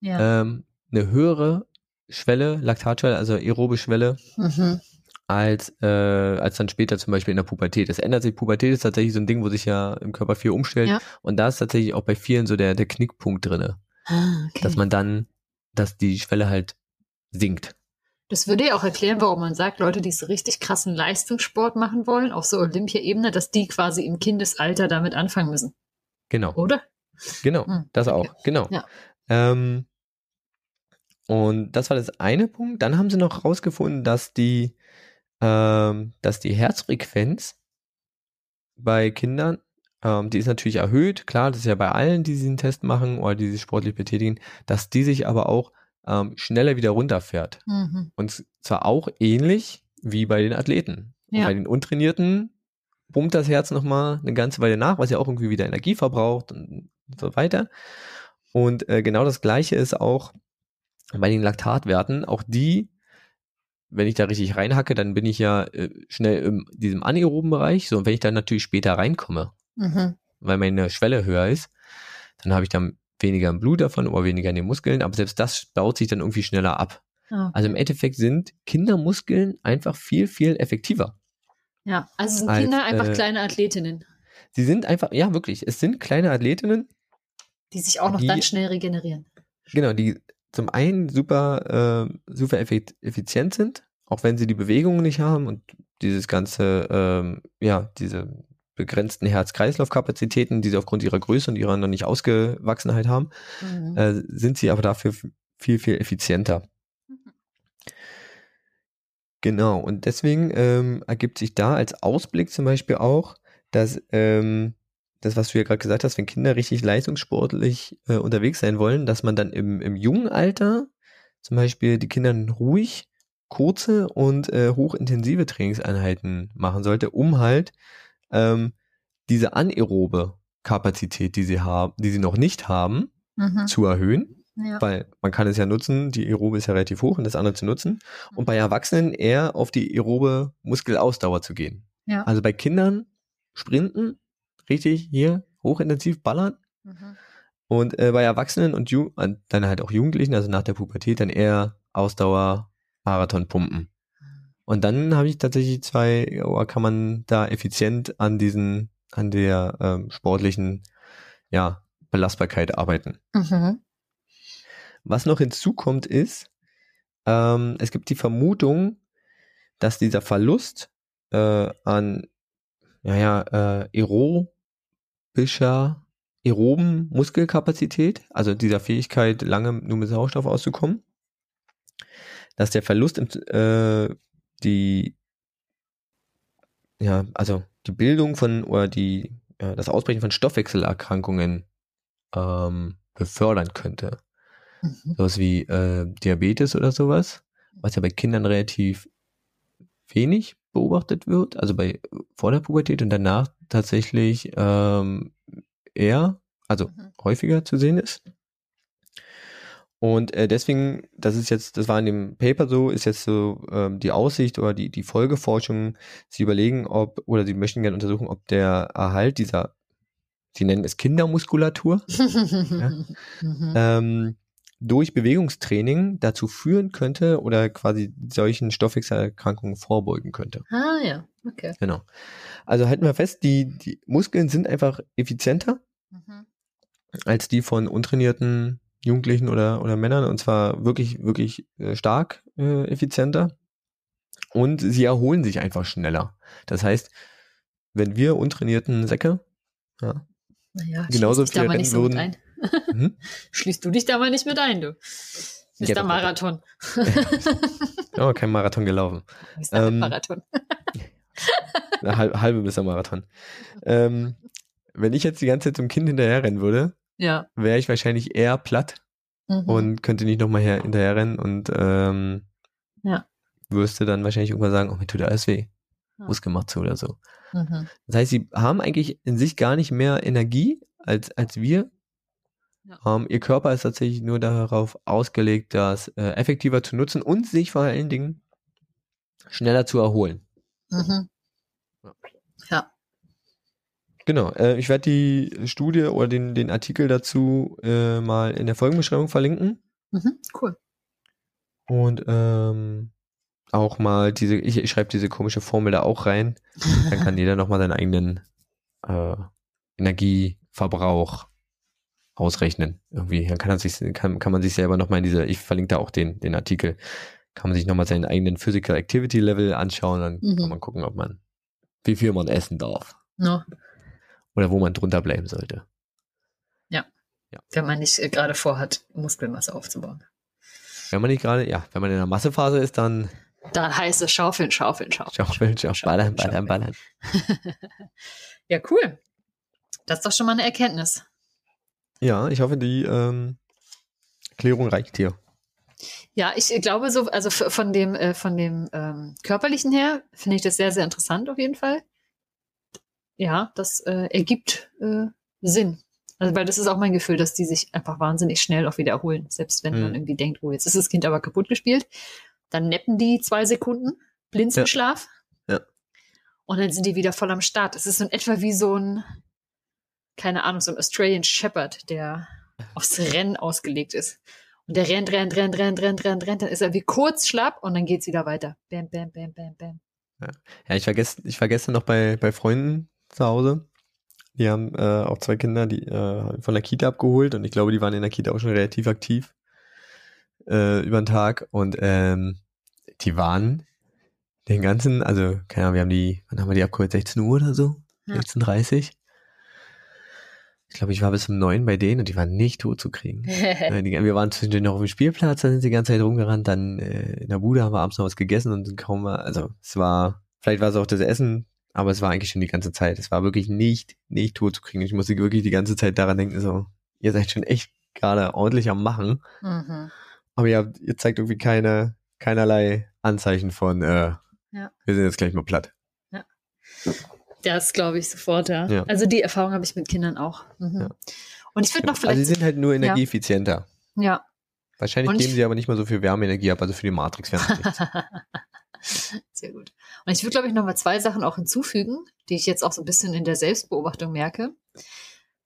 Speaker 2: ja. ähm, eine höhere Schwelle, Laktatschwelle, also aerobe Schwelle, mhm. als, äh, als dann später zum Beispiel in der Pubertät. Das ändert sich. Pubertät ist tatsächlich so ein Ding, wo sich ja im Körper viel umstellt. Ja. Und da ist tatsächlich auch bei vielen so der, der Knickpunkt drinne. Ah, okay. Dass man dann, dass die Schwelle halt sinkt.
Speaker 1: Das würde ja auch erklären, warum man sagt, Leute, die so richtig krassen Leistungssport machen wollen, auf so Olympia-Ebene, dass die quasi im Kindesalter damit anfangen müssen.
Speaker 2: Genau.
Speaker 1: Oder?
Speaker 2: Genau, hm, das okay. auch, genau. Ja. Ähm, und das war das eine Punkt. Dann haben sie noch rausgefunden, dass die, ähm, dass die Herzfrequenz bei Kindern, ähm, die ist natürlich erhöht, klar, das ist ja bei allen, die diesen Test machen oder die sich sportlich betätigen, dass die sich aber auch ähm, schneller wieder runterfährt. Mhm. Und zwar auch ähnlich wie bei den Athleten. Ja. Bei den Untrainierten pumpt das Herz nochmal eine ganze Weile nach, was ja auch irgendwie wieder Energie verbraucht und so weiter. Und äh, genau das gleiche ist auch bei den Laktatwerten. Auch die, wenn ich da richtig reinhacke, dann bin ich ja äh, schnell in diesem anaeroben Bereich. So, und wenn ich dann natürlich später reinkomme, mhm. weil meine Schwelle höher ist, dann habe ich dann weniger im Blut davon oder weniger in den Muskeln, aber selbst das baut sich dann irgendwie schneller ab. Okay. Also im Endeffekt sind Kindermuskeln einfach viel, viel effektiver.
Speaker 1: Ja, also sind
Speaker 2: Als,
Speaker 1: Kinder einfach
Speaker 2: äh,
Speaker 1: kleine Athletinnen,
Speaker 2: Sie sind einfach, ja wirklich, es sind kleine Athletinnen,
Speaker 1: die sich auch noch
Speaker 2: die-
Speaker 1: dann schnell regenerieren.
Speaker 2: genau, die zum einen super, äh, super effi- effizient sind, auch wenn sie die Bewegungen nicht haben und dieses ganze, ähm, ja, diese begrenzten Herz-Kreislauf-Kapazitäten, die sie aufgrund ihrer Größe und ihrer noch nicht Ausgewachsenheit haben,
Speaker 1: Mhm.
Speaker 2: äh, sind sie aber dafür viel, viel effizienter.
Speaker 1: Mhm.
Speaker 2: Genau, und deswegen ähm, ergibt sich da als Ausblick zum Beispiel auch, dass ähm, das, was du ja gerade gesagt hast, wenn Kinder richtig leistungssportlich äh, unterwegs sein wollen, dass man dann im, im jungen Alter zum Beispiel die Kinder ruhig kurze und äh, hochintensive Trainingseinheiten machen sollte, um halt ähm, diese anaerobe Kapazität, die sie haben, die sie noch nicht haben,
Speaker 1: Mhm.
Speaker 2: zu erhöhen
Speaker 1: Ja.
Speaker 2: weil man kann es ja nutzen, die Aerobe ist ja relativ hoch und das andere zu nutzen. Und bei Erwachsenen eher auf die aerobe Muskelausdauer zu gehen.
Speaker 1: Ja.
Speaker 2: Also bei Kindern sprinten, richtig hier hochintensiv ballern
Speaker 1: Mhm.
Speaker 2: und äh, bei Erwachsenen und Ju dann halt auch Jugendlichen, also nach der Pubertät, dann eher Ausdauer, Marathon pumpen. Und dann habe ich tatsächlich zwei, oder kann man da effizient an diesen, an der ähm, sportlichen, ja, Belastbarkeit arbeiten.
Speaker 1: Mhm.
Speaker 2: Was noch hinzukommt ist, ähm, es gibt die Vermutung, dass dieser Verlust äh, an naja, äh, aerobischer, aeroben Muskelkapazität, also dieser Fähigkeit, lange nur mit Sauerstoff auszukommen, dass der Verlust im, äh, die ja, also die Bildung von oder die ja, das Ausbrechen von Stoffwechselerkrankungen ähm, befördern könnte
Speaker 1: Mhm.
Speaker 2: sowas wie äh, Diabetes oder sowas, was ja bei Kindern relativ wenig beobachtet wird, also bei vor der Pubertät und danach tatsächlich ähm, eher, also
Speaker 1: Mhm.
Speaker 2: häufiger zu sehen ist. Und äh, deswegen, das ist jetzt, das war in dem Paper so, ist jetzt so ähm, die Aussicht oder die, die Folgeforschung, sie überlegen, ob, oder sie möchten gerne untersuchen, ob der Erhalt dieser, sie nennen es Kindermuskulatur,
Speaker 1: Mhm.
Speaker 2: ähm, durch Bewegungstraining dazu führen könnte oder quasi solchen Stoffwechselerkrankungen vorbeugen könnte.
Speaker 1: Ah ja, okay.
Speaker 2: Genau. Also halten wir fest, die, die Muskeln sind einfach effizienter
Speaker 1: Mhm.
Speaker 2: als die von untrainierten Jugendlichen oder, oder Männern und zwar wirklich, wirklich äh, stark äh, effizienter und sie erholen sich einfach schneller. Das heißt, wenn wir untrainierten Säcke, ja,
Speaker 1: Naja,
Speaker 2: Genauso viel
Speaker 1: so
Speaker 2: rennen
Speaker 1: mit ein.
Speaker 2: mhm,
Speaker 1: Schließt du dich da mal nicht mit ein, du.
Speaker 2: Ja,
Speaker 1: Mr.
Speaker 2: doch,
Speaker 1: Marathon.
Speaker 2: ja, kein Marathon gelaufen.
Speaker 1: Mr.
Speaker 2: Ähm,
Speaker 1: Marathon.
Speaker 2: Eine halbe, halbe bis am Marathon. Ähm, wenn ich jetzt die ganze Zeit zum Kind hinterherrennen würde,
Speaker 1: Ja.
Speaker 2: wäre ich wahrscheinlich eher platt
Speaker 1: Mhm.
Speaker 2: und könnte nicht nochmal her, hinterherrennen und ähm,
Speaker 1: Ja.
Speaker 2: wirst du dann wahrscheinlich irgendwann sagen, oh, mir tut alles weh.
Speaker 1: Ja.
Speaker 2: Muskelmacht so oder so.
Speaker 1: Mhm.
Speaker 2: Das heißt, sie haben eigentlich in sich gar nicht mehr Energie als, als wir.
Speaker 1: Ja.
Speaker 2: Ähm, ihr Körper ist tatsächlich nur darauf ausgelegt, das äh, effektiver zu nutzen und sich vor allen Dingen schneller zu erholen.
Speaker 1: Mhm. Ja.
Speaker 2: Genau, äh, ich werde die Studie oder den, den Artikel dazu äh, mal in der Folgenbeschreibung verlinken.
Speaker 1: Mhm. Cool.
Speaker 2: Und ähm, auch mal diese, ich, ich schreibe diese komische Formel da auch rein. Dann kann jeder nochmal seinen eigenen äh, Energieverbrauch ausrechnen. Irgendwie. Dann kann, er sich, kann, kann man sich selber nochmal in diese, ich verlinke da auch den, den Artikel, kann man sich nochmal seinen eigenen Physical Activity Level anschauen, dann
Speaker 1: Mhm.
Speaker 2: kann man gucken, ob man, wie viel man essen darf.
Speaker 1: No.
Speaker 2: Oder wo man drunter bleiben sollte.
Speaker 1: Wenn man nicht äh, gerade vorhat, Muskelmasse aufzubauen.
Speaker 2: Wenn man nicht gerade, ja, wenn man in der Massephase ist, dann
Speaker 1: Da heißt es schaufeln, schaufeln, schaufeln.
Speaker 2: schaufeln, schaufeln, ballern, ballern, ballern.
Speaker 1: ja, cool. Das ist doch schon mal eine Erkenntnis.
Speaker 2: Ja, ich hoffe, die ähm, Erklärung reicht hier.
Speaker 1: Ja, ich glaube so, also von dem, äh, von dem ähm, körperlichen her finde ich das sehr, sehr interessant auf jeden Fall. Ja, das äh, ergibt äh, Sinn. Also, weil das ist auch mein Gefühl, dass die sich einfach wahnsinnig schnell auch wieder erholen. Selbst wenn man
Speaker 2: Mhm.
Speaker 1: irgendwie denkt, oh, jetzt ist das Kind aber kaputt gespielt, dann neppen die zwei Sekunden, Blinzelschlaf.
Speaker 2: Ja.
Speaker 1: Und dann sind die wieder voll am Start. Es ist so in etwa wie so ein, keine Ahnung, so ein Australian Shepherd, der aufs Rennen ausgelegt ist. Und der rennt, rennt, rennt, rennt, rennt, rennt, rennt, dann ist er wie kurz schlapp und dann geht's wieder weiter. Bam, bam, bam, bam, bam.
Speaker 2: Ja, ja ich, war gestern, ich war gestern noch bei, bei Freunden zu Hause. Die haben äh, auch zwei Kinder, die äh, von der Kita abgeholt und ich glaube, die waren in der Kita auch schon relativ aktiv äh, über den Tag und ähm, die waren den ganzen, also keine Ahnung, wir haben die, wann haben wir die abgeholt? 16 Uhr oder so? Ja. 16.30 ich glaube, ich war bis um neun bei denen und die waren nicht tot zu kriegen. wir waren zwischendurch noch auf dem Spielplatz, da sind sie die ganze Zeit rumgerannt, dann äh, in der Bude haben wir abends noch was gegessen und kaum mal, also es war, vielleicht war es auch das Essen, aber es war eigentlich schon die ganze Zeit. Es war wirklich nicht, nicht tot zu kriegen. Ich musste wirklich die ganze Zeit daran denken, so, ihr seid schon echt gerade ordentlich am Machen. Mhm. Aber ihr, habt, ihr zeigt irgendwie keine, keinerlei Anzeichen von, äh, ja. wir sind jetzt gleich mal platt.
Speaker 1: Ja. Das glaube ich sofort, ja. ja. Also die Erfahrung habe ich mit Kindern auch. Mhm. Ja. Und ich würde noch vielleicht.
Speaker 2: Also sie sind halt nur energieeffizienter.
Speaker 1: Ja.
Speaker 2: Wahrscheinlich Und geben sie aber nicht mal so viel Wärmeenergie ab, also für die Matrix wäre
Speaker 1: Sehr gut. Und ich würde, glaube ich, noch mal zwei Sachen auch hinzufügen, die ich jetzt auch so ein bisschen in der Selbstbeobachtung merke.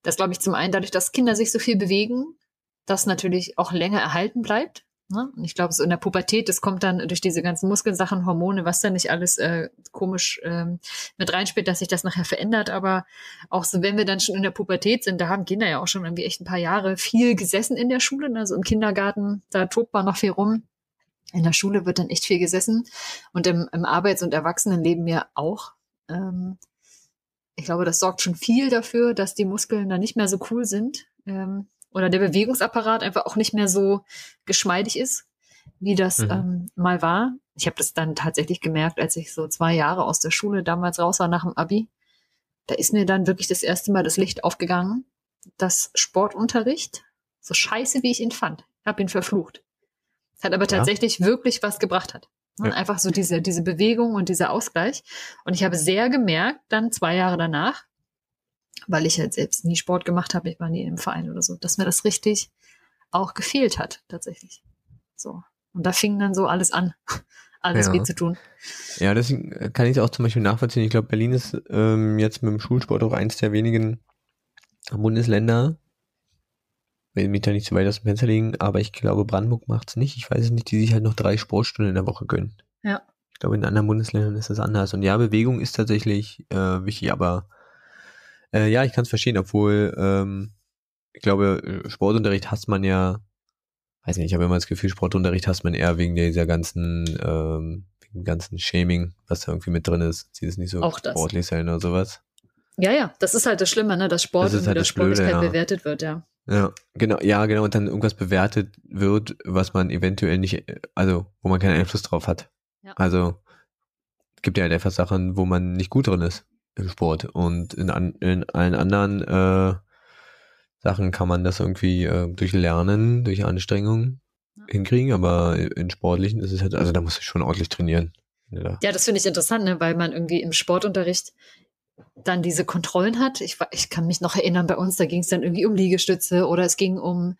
Speaker 1: Das glaube ich zum einen dadurch, dass Kinder sich so viel bewegen, das natürlich auch länger erhalten bleibt. Ne? Ich glaube, so in der Pubertät, das kommt dann durch diese ganzen Muskelsachen, Hormone, was da nicht alles äh, komisch ähm, mit reinspielt, dass sich das nachher verändert. Aber auch so, wenn wir dann schon in der Pubertät sind, da haben Kinder ja auch schon irgendwie echt ein paar Jahre viel gesessen in der Schule. Also im Kindergarten, da tobt man noch viel rum. In der Schule wird dann echt viel gesessen. Und im, im Arbeits- und Erwachsenenleben ja auch. Ähm, ich glaube, das sorgt schon viel dafür, dass die Muskeln dann nicht mehr so cool sind. Ähm, oder der Bewegungsapparat einfach auch nicht mehr so geschmeidig ist, wie das mhm. ähm, mal war. Ich habe das dann tatsächlich gemerkt, als ich so zwei Jahre aus der Schule damals raus war nach dem Abi. Da ist mir dann wirklich das erste Mal das Licht aufgegangen, dass Sportunterricht, so scheiße wie ich ihn fand, habe ihn verflucht. Hat aber tatsächlich ja. wirklich was gebracht hat. Und ja. einfach so diese, diese Bewegung und dieser Ausgleich. Und ich habe sehr gemerkt, dann zwei Jahre danach, weil ich halt selbst nie Sport gemacht habe, ich war nie im Verein oder so, dass mir das richtig auch gefehlt hat, tatsächlich. So. Und da fing dann so alles an, alles ja. weh zu tun.
Speaker 2: Ja, deswegen kann ich es auch zum Beispiel nachvollziehen. Ich glaube, Berlin ist ähm, jetzt mit dem Schulsport auch eins der wenigen Bundesländer, will mich da nicht zu weit aus dem Fenster legen, aber ich glaube, Brandenburg macht es nicht. Ich weiß es nicht, die sich halt noch drei Sportstunden in der Woche gönnen.
Speaker 1: Ja.
Speaker 2: Ich glaube, in anderen Bundesländern ist das anders. Und ja, Bewegung ist tatsächlich äh, wichtig, aber äh, ja, ich kann es verstehen, obwohl ähm, ich glaube, Sportunterricht hasst man ja, weiß nicht, ich habe immer das Gefühl, Sportunterricht hasst man eher wegen dieser ganzen, ähm, wegen ganzen Shaming, was da irgendwie mit drin ist. Sie ist nicht so
Speaker 1: Auch
Speaker 2: sportlich sein oder sowas.
Speaker 1: Ja, ja, das ist halt das Schlimme, ne, dass Sport
Speaker 2: das
Speaker 1: halt
Speaker 2: der Sportlichkeit ja.
Speaker 1: bewertet wird, ja.
Speaker 2: Ja, genau, ja, genau, und dann irgendwas bewertet wird, was man eventuell nicht, also wo man keinen Einfluss drauf hat. Ja. Also es gibt ja halt einfach Sachen, wo man nicht gut drin ist im Sport. Und in, an, in allen anderen äh, Sachen kann man das irgendwie äh, durch Lernen, durch Anstrengung ja. hinkriegen, aber in Sportlichen ist es halt, also da muss ich schon ordentlich trainieren.
Speaker 1: Ja, ja das finde ich interessant, ne? weil man irgendwie im Sportunterricht dann diese Kontrollen hat. Ich, ich kann mich noch erinnern, bei uns, da ging es dann irgendwie um Liegestütze oder es ging um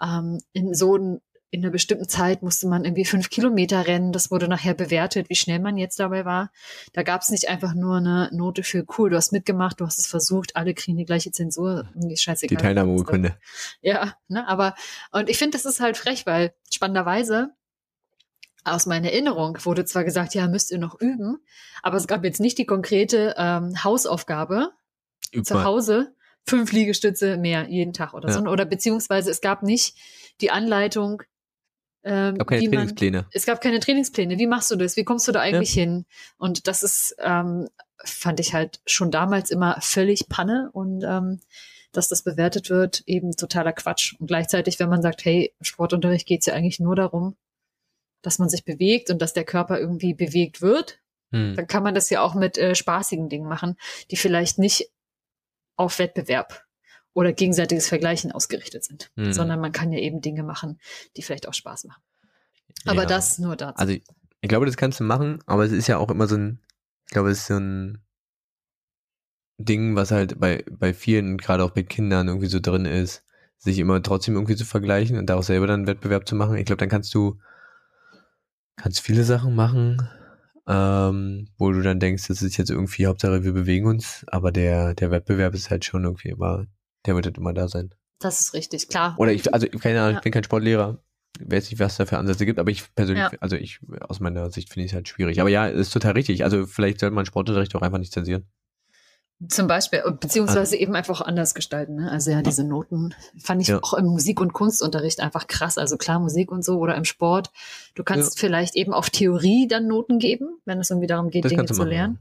Speaker 1: ähm, in so in einer bestimmten Zeit musste man irgendwie fünf Kilometer rennen. Das wurde nachher bewertet, wie schnell man jetzt dabei war. Da gab es nicht einfach nur eine Note für cool, du hast mitgemacht, du hast es versucht, alle kriegen die gleiche Zensur. Irgendwie scheißegal.
Speaker 2: Die Teilnahmeurkunde.
Speaker 1: Ja, ne, aber, und ich finde, das ist halt frech, weil spannenderweise aus meiner Erinnerung wurde zwar gesagt, ja, müsst ihr noch üben, aber es gab jetzt nicht die konkrete ähm, Hausaufgabe Üb zu Hause, fünf Liegestütze mehr jeden Tag oder ja. so. Oder beziehungsweise es gab nicht die Anleitung,
Speaker 2: ähm, es gab keine Trainingspläne. Man,
Speaker 1: es gab keine Trainingspläne. Wie machst du das? Wie kommst du da eigentlich ja. hin? Und das ist, ähm, fand ich halt schon damals immer völlig Panne und ähm, dass das bewertet wird, eben totaler Quatsch. Und gleichzeitig, wenn man sagt, hey, Sportunterricht geht es ja eigentlich nur darum, dass man sich bewegt und dass der Körper irgendwie bewegt wird, hm. dann kann man das ja auch mit äh, spaßigen Dingen machen, die vielleicht nicht auf Wettbewerb oder gegenseitiges Vergleichen ausgerichtet sind, mhm. sondern man kann ja eben Dinge machen, die vielleicht auch Spaß machen. Aber ja. das nur dazu.
Speaker 2: Also ich, ich, glaube, das kannst du machen, aber es ist ja auch immer so ein, ich glaube, es ist so ein Ding, was halt bei, bei vielen, gerade auch bei Kindern irgendwie so drin ist, sich immer trotzdem irgendwie zu vergleichen und daraus selber dann einen Wettbewerb zu machen. Ich glaube, dann kannst du, kannst viele Sachen machen, ähm, wo du dann denkst, das ist jetzt irgendwie Hauptsache, wir bewegen uns, aber der, der Wettbewerb ist halt schon irgendwie immer der wird halt immer da sein.
Speaker 1: Das ist richtig, klar.
Speaker 2: Oder ich, also keine Ahnung, ja. ich bin kein Sportlehrer. weiß nicht, was da für Ansätze gibt, aber ich persönlich,
Speaker 1: Ja.
Speaker 2: also ich, aus meiner Sicht finde ich es halt schwierig. Aber ja, ist total richtig. Also vielleicht sollte man Sportunterricht auch einfach nicht zensieren.
Speaker 1: Zum Beispiel, beziehungsweise eben einfach anders gestalten. Ne? Also ja, diese Noten fand ich
Speaker 2: Ja.
Speaker 1: auch im Musik- und Kunstunterricht einfach krass. Also klar, Musik und so oder im Sport. Du kannst vielleicht eben auf Theorie dann Noten geben, wenn es irgendwie darum geht,
Speaker 2: Das
Speaker 1: Dinge zu lernen.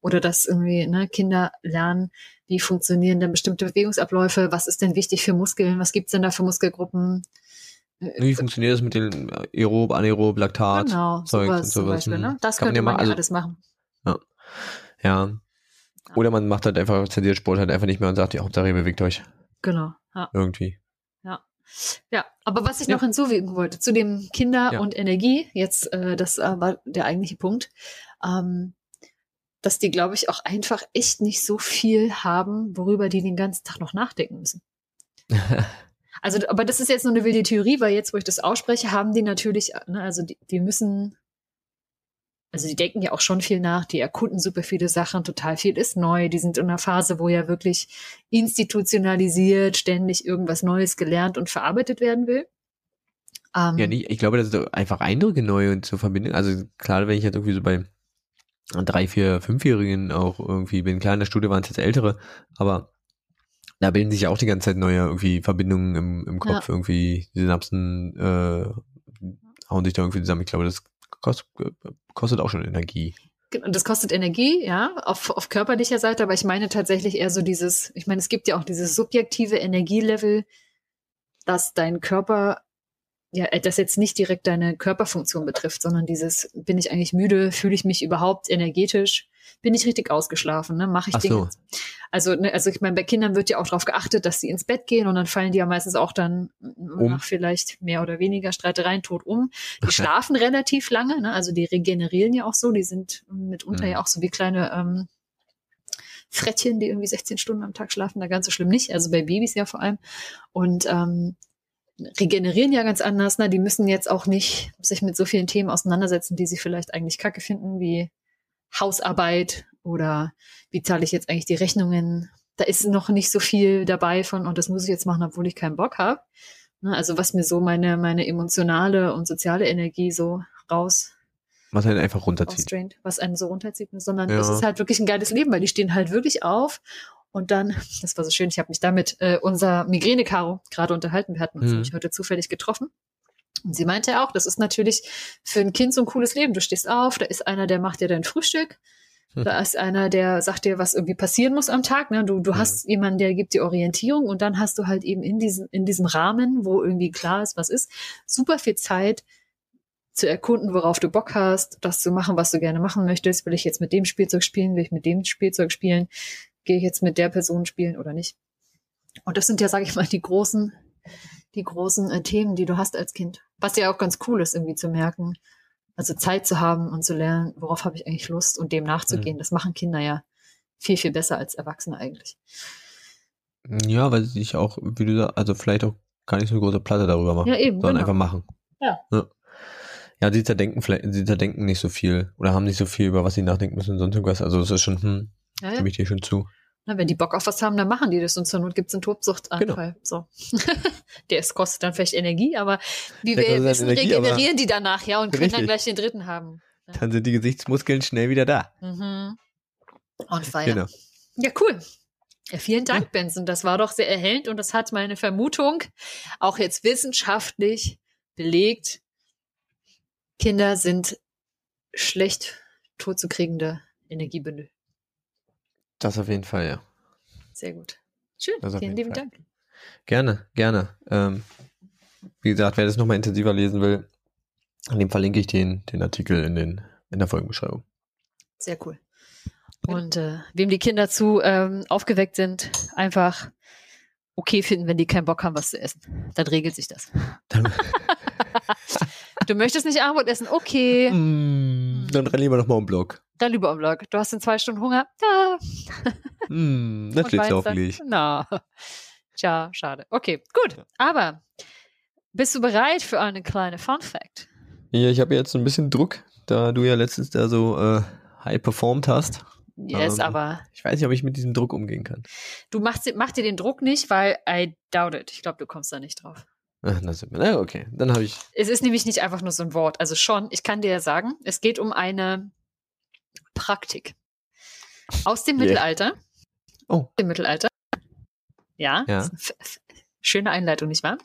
Speaker 1: Oder dass irgendwie ne, Kinder lernen, wie funktionieren denn bestimmte Bewegungsabläufe, was ist denn wichtig für Muskeln, was gibt's denn da für Muskelgruppen. Äh,
Speaker 2: Wie funktioniert das mit den Aerob, Anaerob, Laktat?
Speaker 1: Genau, sowas,
Speaker 2: und
Speaker 1: zum
Speaker 2: sowas,
Speaker 1: Beispiel.
Speaker 2: hm.
Speaker 1: Ne? Das
Speaker 2: Kann man
Speaker 1: könnte
Speaker 2: ja
Speaker 1: man ja
Speaker 2: also-
Speaker 1: alles machen.
Speaker 2: Ja. Oder man macht halt einfach, zensiert Sport halt einfach nicht mehr und sagt, ja, Hauptsache ihr bewegt euch
Speaker 1: Genau. Ja.
Speaker 2: irgendwie.
Speaker 1: Ja, aber was ich
Speaker 2: Ja.
Speaker 1: noch hinzufügen wollte zu dem Kinder
Speaker 2: Ja.
Speaker 1: und Energie, jetzt äh, das äh, war der eigentliche Punkt, ähm, dass die, glaube ich, auch einfach echt nicht so viel haben, worüber die den ganzen Tag noch nachdenken müssen. Also, aber das ist jetzt nur eine wilde Theorie, weil jetzt, wo ich das ausspreche, haben die natürlich, ne, also die, die müssen, also die denken ja auch schon viel nach, die erkunden super viele Sachen, total viel ist neu, die sind in einer Phase, wo ja wirklich institutionalisiert, ständig irgendwas Neues gelernt und verarbeitet werden will. Ähm,
Speaker 2: Ja, ich glaube, das ist einfach Eindrücke neu und zu verbinden. Also klar, wenn ich jetzt irgendwie so bei drei, vier, fünfjährigen auch irgendwie bin, klar in der Studie waren es jetzt ältere, aber da bilden sich ja auch die ganze Zeit neue irgendwie Verbindungen im, im Kopf, irgendwie die Synapsen äh, hauen sich da irgendwie zusammen. Ich glaube, das kostet, kostet auch schon Energie.
Speaker 1: Und das kostet Energie, ja, auf, auf körperlicher Seite, aber ich meine tatsächlich eher so dieses, ich meine, es gibt ja auch dieses subjektive Energielevel, dass dein Körper, ja, äh, das jetzt nicht direkt deine Körperfunktion betrifft, sondern dieses, bin ich eigentlich müde, fühle ich mich überhaupt energetisch, bin ich richtig ausgeschlafen, ne? Mache ich
Speaker 2: Ach
Speaker 1: Dinge.
Speaker 2: so.
Speaker 1: Also, ne, also ich meine, bei Kindern wird ja auch darauf geachtet, dass sie ins Bett gehen und dann fallen die ja meistens auch dann
Speaker 2: Um.
Speaker 1: nach vielleicht mehr oder weniger Streitereien tot um. Die
Speaker 2: Okay.
Speaker 1: schlafen relativ lange, ne? also die regenerieren ja auch so, die sind mitunter
Speaker 2: Mhm.
Speaker 1: ja auch so wie kleine ähm, Frettchen, die irgendwie 16 Stunden am Tag schlafen, da ganz so schlimm nicht, also bei Babys ja vor allem. Und ähm, regenerieren ja ganz anders, ne? die müssen jetzt auch nicht sich mit so vielen Themen auseinandersetzen, die sie vielleicht eigentlich kacke finden, wie Hausarbeit oder wie zahle ich jetzt eigentlich die Rechnungen. Da ist noch nicht so viel dabei von, und das muss ich jetzt machen, obwohl ich keinen Bock habe. Ne, Also was mir so meine, meine emotionale und soziale Energie so raus
Speaker 2: Was einen einfach runterzieht.
Speaker 1: was einen so runterzieht, sondern
Speaker 2: Ja.
Speaker 1: das ist halt wirklich ein geiles Leben, weil die stehen halt wirklich auf und dann, das war so schön, ich habe mich damit äh, unser Migräne-Karo gerade unterhalten, wir hatten uns
Speaker 2: Mhm.
Speaker 1: nämlich heute zufällig getroffen. Und sie meinte ja auch, das ist natürlich für ein Kind so ein cooles Leben. Du stehst auf, da ist einer, der macht dir dein Frühstück,
Speaker 2: Hm.
Speaker 1: da ist einer, der sagt dir, was irgendwie passieren muss am Tag. Ne? Du, du
Speaker 2: Mhm.
Speaker 1: hast jemanden, der gibt dir Orientierung und dann hast du halt eben in diesem, in diesem Rahmen, wo irgendwie klar ist, was ist, super viel Zeit, zu erkunden, worauf du Bock hast, das zu machen, was du gerne machen möchtest. Will ich jetzt mit dem Spielzeug spielen? Will ich mit dem Spielzeug spielen? Gehe ich jetzt mit der Person spielen oder nicht? Und das sind ja, sage ich mal, die großen, die großen äh, Themen, die du hast als Kind. Was ja auch ganz cool ist, irgendwie zu merken, also Zeit zu haben und zu lernen, worauf habe ich eigentlich Lust und dem nachzugehen. Das machen Kinder ja viel, viel besser als Erwachsene eigentlich.
Speaker 2: Ja, weil sie sich auch, wie du sagst, also vielleicht auch gar nicht so eine große Platte darüber machen.
Speaker 1: Ja, eben,
Speaker 2: sondern
Speaker 1: genau.
Speaker 2: einfach machen.
Speaker 1: Ja.
Speaker 2: ja. Ja, sie zerdenken vielleicht, sie zerdenken nicht so viel oder haben nicht so viel, über was sie nachdenken müssen und sonst irgendwas. Also es ist schon, hm,
Speaker 1: Ja, ja.
Speaker 2: stimme ich dir schon zu.
Speaker 1: Na, wenn die Bock auf was haben, dann machen die das und zur Not gibt's einen Tobsuchtanfall. So. Der ist, kostet dann vielleicht Energie, aber wie
Speaker 2: Der
Speaker 1: wir wissen,
Speaker 2: Energie,
Speaker 1: regenerieren die danach, ja, und können dann
Speaker 2: Richtig.
Speaker 1: gleich den dritten haben.
Speaker 2: Dann sind die Gesichtsmuskeln schnell wieder da.
Speaker 1: Mhm. On fire.
Speaker 2: Genau.
Speaker 1: Ja, cool. Ja, vielen Dank, Benson. Das war doch sehr erhellend und das hat meine Vermutung auch jetzt wissenschaftlich belegt. Kinder sind schlecht totzukriegende Energiebündel.
Speaker 2: Das auf jeden Fall, ja.
Speaker 1: Sehr gut. Schön. Vielen lieben
Speaker 2: Fall.
Speaker 1: Dank.
Speaker 2: Gerne, gerne. Ähm, wie gesagt, wer das nochmal intensiver lesen will, an dem verlinke ich den, den Artikel in, den, in der Folgenbeschreibung.
Speaker 1: Sehr cool. Und äh, wem die Kinder zu ähm, aufgeweckt sind, einfach okay finden, wenn die keinen Bock haben, was zu essen. Dann regelt sich das.
Speaker 2: Dann,
Speaker 1: Du möchtest nicht Abendbrot essen? Okay.
Speaker 2: mm, dann renn lieber nochmal um Block.
Speaker 1: Dann lieber am Blog. Du hast in zwei Stunden Hunger? Ja.
Speaker 2: Mm,
Speaker 1: weinst dann?
Speaker 2: hoffentlich.
Speaker 1: Na. Tja, schade. Okay, gut. Aber bist du bereit für eine kleine Fun Fact?
Speaker 2: Ja, ich habe jetzt so ein bisschen Druck, da du ja letztens da so äh, high performt hast.
Speaker 1: Yes,
Speaker 2: Ähm,
Speaker 1: aber
Speaker 2: Ich weiß nicht, ob ich mit diesem Druck umgehen kann.
Speaker 1: du machst, mach dir den Druck nicht, weil I doubt it. Ich glaube, du kommst da nicht drauf.
Speaker 2: Ach, na, okay, dann habe ich.
Speaker 1: Es ist nämlich nicht einfach nur so ein Wort. Also schon, ich kann dir ja sagen, es geht um eine Praktik aus dem
Speaker 2: Yeah.
Speaker 1: Mittelalter.
Speaker 2: Oh.
Speaker 1: Im Mittelalter. Ja.
Speaker 2: Ja.
Speaker 1: Schöne Einleitung, nicht wahr?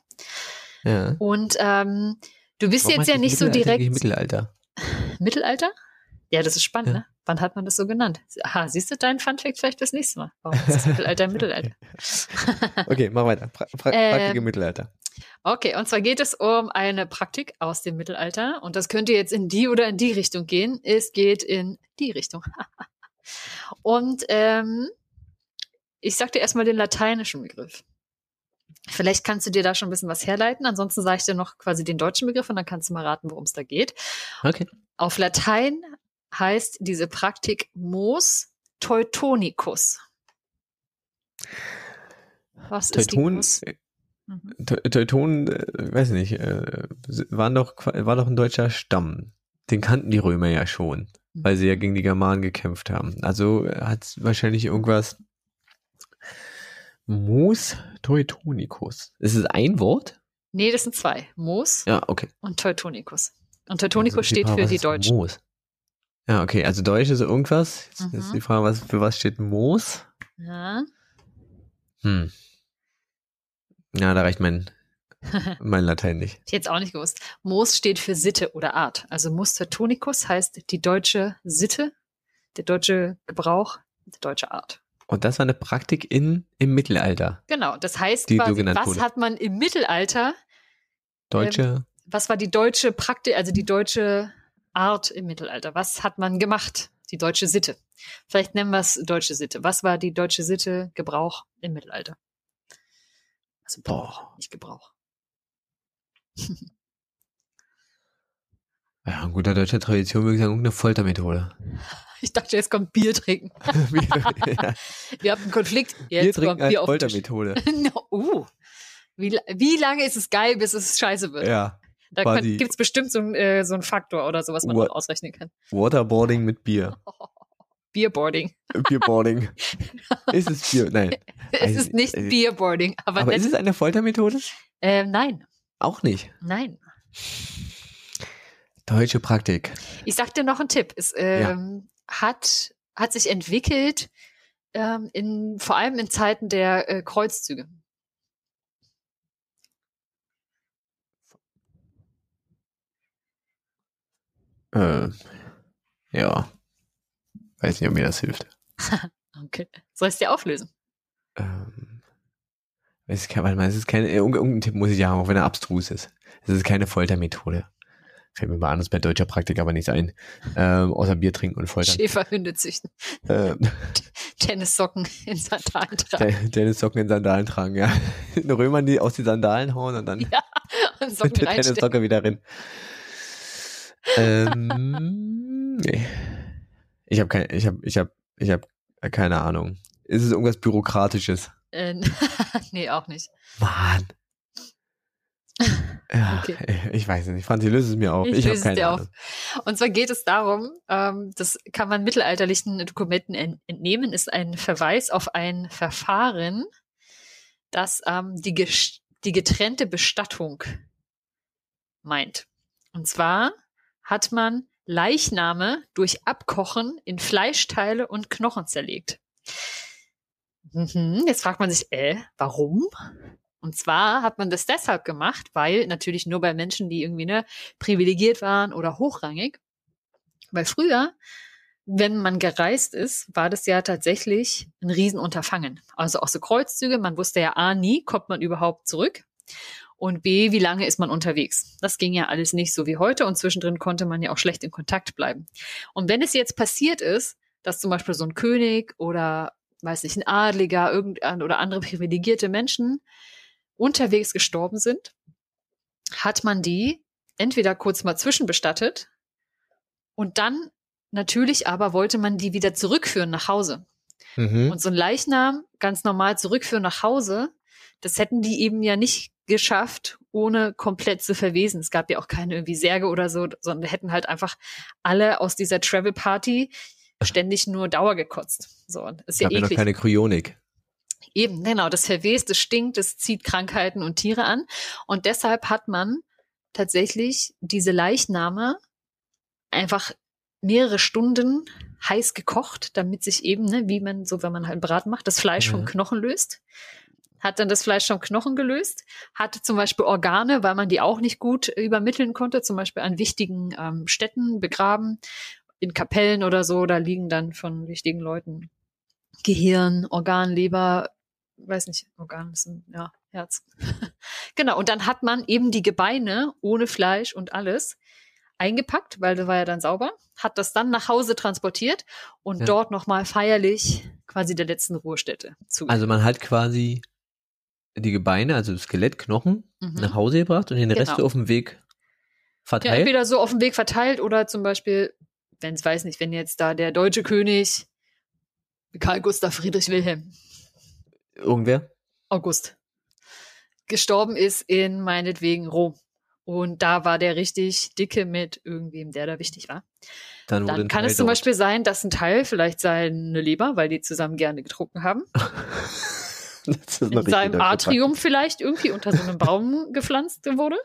Speaker 2: Ja.
Speaker 1: Und ähm, du bist
Speaker 2: Warum
Speaker 1: jetzt ja
Speaker 2: das
Speaker 1: nicht so direkt.
Speaker 2: Mittelalter.
Speaker 1: Mittelalter? Ja, das ist spannend,
Speaker 2: Ja.
Speaker 1: ne? Wann hat man das so genannt? Aha, siehst du deinen Funfact vielleicht fürs nächste Mal? Warum ist das Mittelalter im Mittelalter?
Speaker 2: Okay, mach weiter. Pra pra
Speaker 1: Ähm,
Speaker 2: Praktik im Mittelalter.
Speaker 1: Okay, und zwar geht es um eine Praktik aus dem Mittelalter. Und das könnte jetzt in die oder in die Richtung gehen. Es geht in die Richtung. und ähm, ich sag dir erstmal den lateinischen Begriff. Vielleicht kannst du dir da schon ein bisschen was herleiten. Ansonsten sage ich dir noch quasi den deutschen Begriff und dann kannst du mal raten, worum es da geht.
Speaker 2: Okay.
Speaker 1: Auf Latein heißt diese Praktik Mos Teutonicus. Was ist die
Speaker 2: Teuton, äh,
Speaker 1: Mhm.
Speaker 2: Te- Teutonen, äh, weiß nicht, äh, waren doch, war doch ein deutscher Stamm. Den kannten die Römer ja schon, weil sie ja gegen die Germanen gekämpft haben. Also hat es wahrscheinlich irgendwas. Mus Teutonicus. Ist es ein Wort?
Speaker 1: Nee, das sind zwei. Mos
Speaker 2: Ja, okay.
Speaker 1: und Teutonicus. Und Teutonicus
Speaker 2: Also
Speaker 1: steht
Speaker 2: Frage,
Speaker 1: für die Deutschen.
Speaker 2: Moos? Ja, okay. Also Deutsch ist irgendwas. Jetzt
Speaker 1: Mhm.
Speaker 2: ist die Frage, was, für was steht Moos?
Speaker 1: Ja.
Speaker 2: Hm. Ja, da reicht mein, mein Latein nicht.
Speaker 1: Ich hätte es auch nicht gewusst. Mos steht für Sitte oder Art. Also Mus Teutonicus heißt die deutsche Sitte, der deutsche Gebrauch, die deutsche Art.
Speaker 2: Und das war eine Praktik in, im Mittelalter.
Speaker 1: Genau, das heißt quasi, was
Speaker 2: wurde.
Speaker 1: hat man im Mittelalter,
Speaker 2: Deutsche.
Speaker 1: was war die deutsche Praktik, also die deutsche Art im Mittelalter? Was hat man gemacht? Die deutsche Sitte. Vielleicht nennen wir es deutsche Sitte. Was war die deutsche Sitte, Gebrauch im Mittelalter? Also
Speaker 2: Boah.
Speaker 1: nicht Gebrauch.
Speaker 2: Ja, in guter deutscher Tradition würde ich sagen, irgendeine Foltermethode.
Speaker 1: Ich dachte, jetzt kommt Bier trinken.
Speaker 2: ja,
Speaker 1: Wir haben einen Konflikt.
Speaker 2: Bier
Speaker 1: Jetzt
Speaker 2: trinken
Speaker 1: kommt
Speaker 2: als
Speaker 1: Bier Tisch.
Speaker 2: Foltermethode.
Speaker 1: No, uh. Wie, wie lange ist es geil, bis es scheiße wird?
Speaker 2: Ja,
Speaker 1: da gibt es bestimmt so, äh, so einen Faktor oder so, was man auch ausrechnen kann.
Speaker 2: Waterboarding mit Bier.
Speaker 1: Beerboarding.
Speaker 2: Bierboarding. ist es Bier? Nein.
Speaker 1: Es ist nicht Beerboarding, aber,
Speaker 2: Aber ist es eine Foltermethode?
Speaker 1: ähm, nein,
Speaker 2: Auch nicht.
Speaker 1: nein.
Speaker 2: Deutsche Praktik.
Speaker 1: Ich sag dir noch einen Tipp. Es ähm, hat, hat sich entwickelt, ähm, in, vor allem in Zeiten der äh, Kreuzzüge.
Speaker 2: Äh, ja. Weiß nicht, ob mir das hilft.
Speaker 1: Okay. Soll ich es dir auflösen?
Speaker 2: Ähm, weiß ich, kein- warte mal, es ist keine, irgendein, Tipp muss ich ja haben, auch wenn er abstrus ist. Es ist keine Foltermethode. Fällt mir mal anders bei deutscher Praktik aber nichts ein. Ähm, außer Bier trinken und foltern.
Speaker 1: Schäferhunde züchten.
Speaker 2: Ähm,
Speaker 1: Tennissocken in Sandalen tragen.
Speaker 2: Den- Dennis Socken in Sandalen tragen, ja. Den Römern, die aus die Sandalen hauen und dann
Speaker 1: Ja, und Socken.
Speaker 2: Tennissocke wieder rein. ähm, nee. Ich habe keine, ich habe, ich habe, ich habe keine Ahnung. Ist es irgendwas Bürokratisches?
Speaker 1: Äh, nee, auch nicht.
Speaker 2: Mann. Ja,
Speaker 1: Okay.
Speaker 2: ich weiß nicht. Franzi, löse es mir auf.
Speaker 1: Ich
Speaker 2: Ich,
Speaker 1: löse es dir auf.
Speaker 2: Ahnung.
Speaker 1: Und zwar geht es darum, ähm, das kann man mittelalterlichen Dokumenten en entnehmen, ist ein Verweis auf ein Verfahren, das ähm, die, die getrennte Bestattung meint. Und zwar hat man Leichname durch Abkochen in Fleischteile und Knochen zerlegt. Mhm, jetzt fragt man sich, äh, warum? Und zwar hat man das deshalb gemacht, weil natürlich nur bei Menschen, die irgendwie ne, privilegiert waren oder hochrangig. Weil früher, wenn man gereist ist, war das ja tatsächlich ein Riesenunterfangen. Also auch so Kreuzzüge, man wusste ja A, nie kommt man überhaupt zurück. Und B, wie lange ist man unterwegs? Das ging ja alles nicht so wie heute und zwischendrin konnte man ja auch schlecht in Kontakt bleiben. Und wenn es jetzt passiert ist, dass zum Beispiel so ein König oder, weiß nicht, ein Adliger irgendein oder andere privilegierte Menschen unterwegs gestorben sind, hat man die entweder kurz mal zwischenbestattet und dann natürlich aber wollte man die wieder zurückführen nach Hause.
Speaker 2: Mhm.
Speaker 1: Und so ein Leichnam ganz normal zurückführen nach Hause, das hätten die eben ja nicht geschafft, ohne komplett zu verwesen. Es gab ja auch keine irgendwie Särge oder so, sondern hätten halt einfach alle aus dieser Travel Party ständig nur Dauer gekotzt. So, ist ja
Speaker 2: ja noch keine Kryonik.
Speaker 1: Eben, genau, das verwest, das stinkt, das zieht Krankheiten und Tiere an. Und deshalb hat man tatsächlich diese Leichname einfach mehrere Stunden heiß gekocht, damit sich eben, ne, wie man so, wenn man halt Braten macht, das Fleisch vom
Speaker 2: Ja.
Speaker 1: Knochen löst. Hat dann das Fleisch vom Knochen gelöst, hatte zum Beispiel Organe, weil man die auch nicht gut übermitteln konnte, zum Beispiel an wichtigen ähm, Städten begraben, in Kapellen oder so, da liegen dann von wichtigen Leuten Gehirn, Organ, Leber, weiß nicht, Organ ist ein, ja, Herz. genau, und dann hat man eben die Gebeine ohne Fleisch und alles eingepackt, weil das war ja dann sauber, hat das dann nach Hause transportiert und
Speaker 2: Ja.
Speaker 1: dort nochmal feierlich quasi der letzten Ruhestätte zu.
Speaker 2: Also man hat quasi die Gebeine, also das Skelett, Knochen,
Speaker 1: Mhm.
Speaker 2: nach Hause gebracht und den Rest
Speaker 1: Genau.
Speaker 2: so auf dem Weg
Speaker 1: ja,
Speaker 2: verteilt.
Speaker 1: entweder so auf dem Weg verteilt oder zum Beispiel, wenn es weiß nicht, wenn jetzt da der deutsche König Karl Gustav Friedrich Wilhelm
Speaker 2: Irgendwer?
Speaker 1: August gestorben ist in meinetwegen Rom. Und da war der richtig dicke mit irgendwem, der da wichtig war.
Speaker 2: Dann,
Speaker 1: Dann kann es zum. Beispiel sein, dass ein Teil vielleicht seine Leber, weil die zusammen gerne getrunken haben, in seinem Atrium vielleicht irgendwie unter so einem Baum gepflanzt wurde.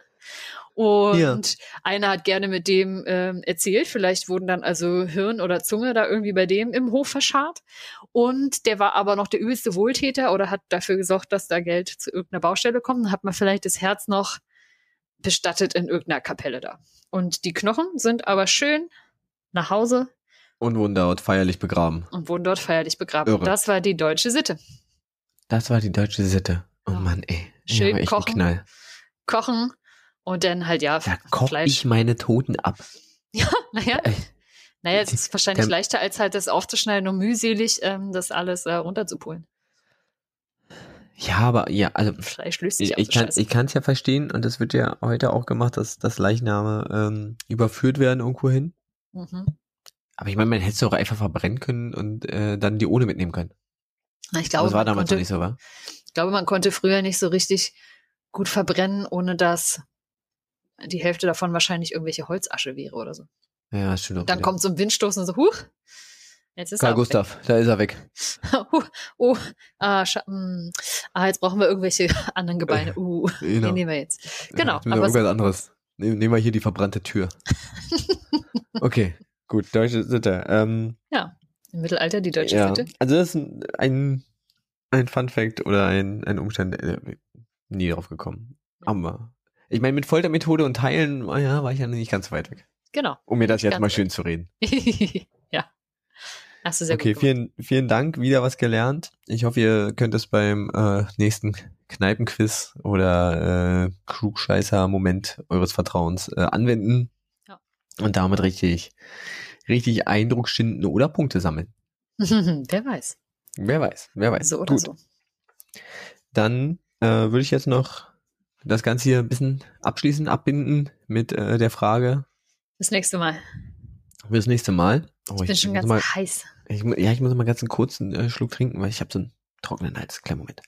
Speaker 1: Und
Speaker 2: Ja.
Speaker 1: einer hat gerne mit dem ähm, erzählt. Vielleicht wurden dann also Hirn oder Zunge da irgendwie bei dem im Hof verscharrt. Und der war aber noch der übelste Wohltäter oder hat dafür gesorgt, dass da Geld zu irgendeiner Baustelle kommt. Dann hat man vielleicht das Herz noch bestattet in irgendeiner Kapelle da. Und die Knochen sind aber schön nach Hause
Speaker 2: Und wurden dort feierlich begraben.
Speaker 1: und wurden dort feierlich begraben.
Speaker 2: Irre.
Speaker 1: Das war die deutsche Sitte.
Speaker 2: Das war die deutsche Sitte. Oh
Speaker 1: Ja.
Speaker 2: Mann, ey.
Speaker 1: Schön
Speaker 2: ein
Speaker 1: kochen.
Speaker 2: Knall.
Speaker 1: Kochen und dann halt ja
Speaker 2: Da koch
Speaker 1: Fleisch.
Speaker 2: ich meine Toten ab.
Speaker 1: Naja,
Speaker 2: Ey.
Speaker 1: naja, es ist wahrscheinlich
Speaker 2: Der-
Speaker 1: leichter, als halt das aufzuschneiden und mühselig ähm, das alles äh, runterzupulen.
Speaker 2: Ja, aber ja, also
Speaker 1: Fleisch löst sich
Speaker 2: ich,
Speaker 1: auch
Speaker 2: kann ich kann es ja verstehen und das wird ja heute auch gemacht, dass dass Leichname ähm, überführt werden irgendwo hin.
Speaker 1: Mhm.
Speaker 2: Aber ich meine, man hätte es doch einfach verbrennen können und äh, dann die ohne mitnehmen können.
Speaker 1: Ich glaube,
Speaker 2: das war
Speaker 1: man
Speaker 2: damals noch
Speaker 1: konnte,
Speaker 2: nicht so, war?
Speaker 1: ich glaube, man konnte früher nicht so richtig gut verbrennen, ohne dass die Hälfte davon wahrscheinlich irgendwelche Holzasche wäre oder so.
Speaker 2: Ja, stimmt auch.
Speaker 1: Dann
Speaker 2: wieder.
Speaker 1: kommt so ein Windstoß und so, huch, jetzt ist
Speaker 2: Karl
Speaker 1: er
Speaker 2: Gustav, da ist er weg.
Speaker 1: weg. Huh, oh, ah, mm, ah, jetzt brauchen wir irgendwelche anderen Gebeine. Uh,
Speaker 2: Genau.
Speaker 1: den nehmen wir jetzt. Genau,
Speaker 2: Ja,
Speaker 1: aber
Speaker 2: irgendwas anderes. Nehmen, nehmen wir hier die verbrannte Tür. okay, gut, deutsche Sitte. Ähm,
Speaker 1: im Mittelalter die deutsche
Speaker 2: ja,
Speaker 1: Sitte.
Speaker 2: also das ist ein, ein, Fun Fact oder ein, ein Umstand, äh, nie drauf gekommen. Aber ich meine, mit Foltermethode und Teilen, oh ja, war ich ja nicht ganz weit weg.
Speaker 1: Genau.
Speaker 2: Um mir das jetzt mal schön zu reden.
Speaker 1: ja. Hast du sehr
Speaker 2: okay,
Speaker 1: gut gemacht.
Speaker 2: vielen, vielen Dank, wieder was gelernt. Ich hoffe, ihr könnt es beim äh, nächsten Kneipenquiz oder äh, Klugscheißer-Moment eures Vertrauens äh, anwenden.
Speaker 1: Ja.
Speaker 2: Und damit richtig, richtig Eindruck schinden oder Punkte sammeln.
Speaker 1: Wer weiß.
Speaker 2: Wer weiß, wer weiß.
Speaker 1: So oder
Speaker 2: Gut,
Speaker 1: so.
Speaker 2: dann äh, würde ich jetzt noch das Ganze hier ein bisschen abschließen, abbinden mit äh, der Frage
Speaker 1: Bis nächste Mal.
Speaker 2: das nächste Mal. Oh,
Speaker 1: Ich bin schon ganz
Speaker 2: mal,
Speaker 1: heiß.
Speaker 2: ich, ja, ich muss mal ganz einen kurzen äh, Schluck trinken, weil ich habe so einen trockenen Hals. Kleinen Moment.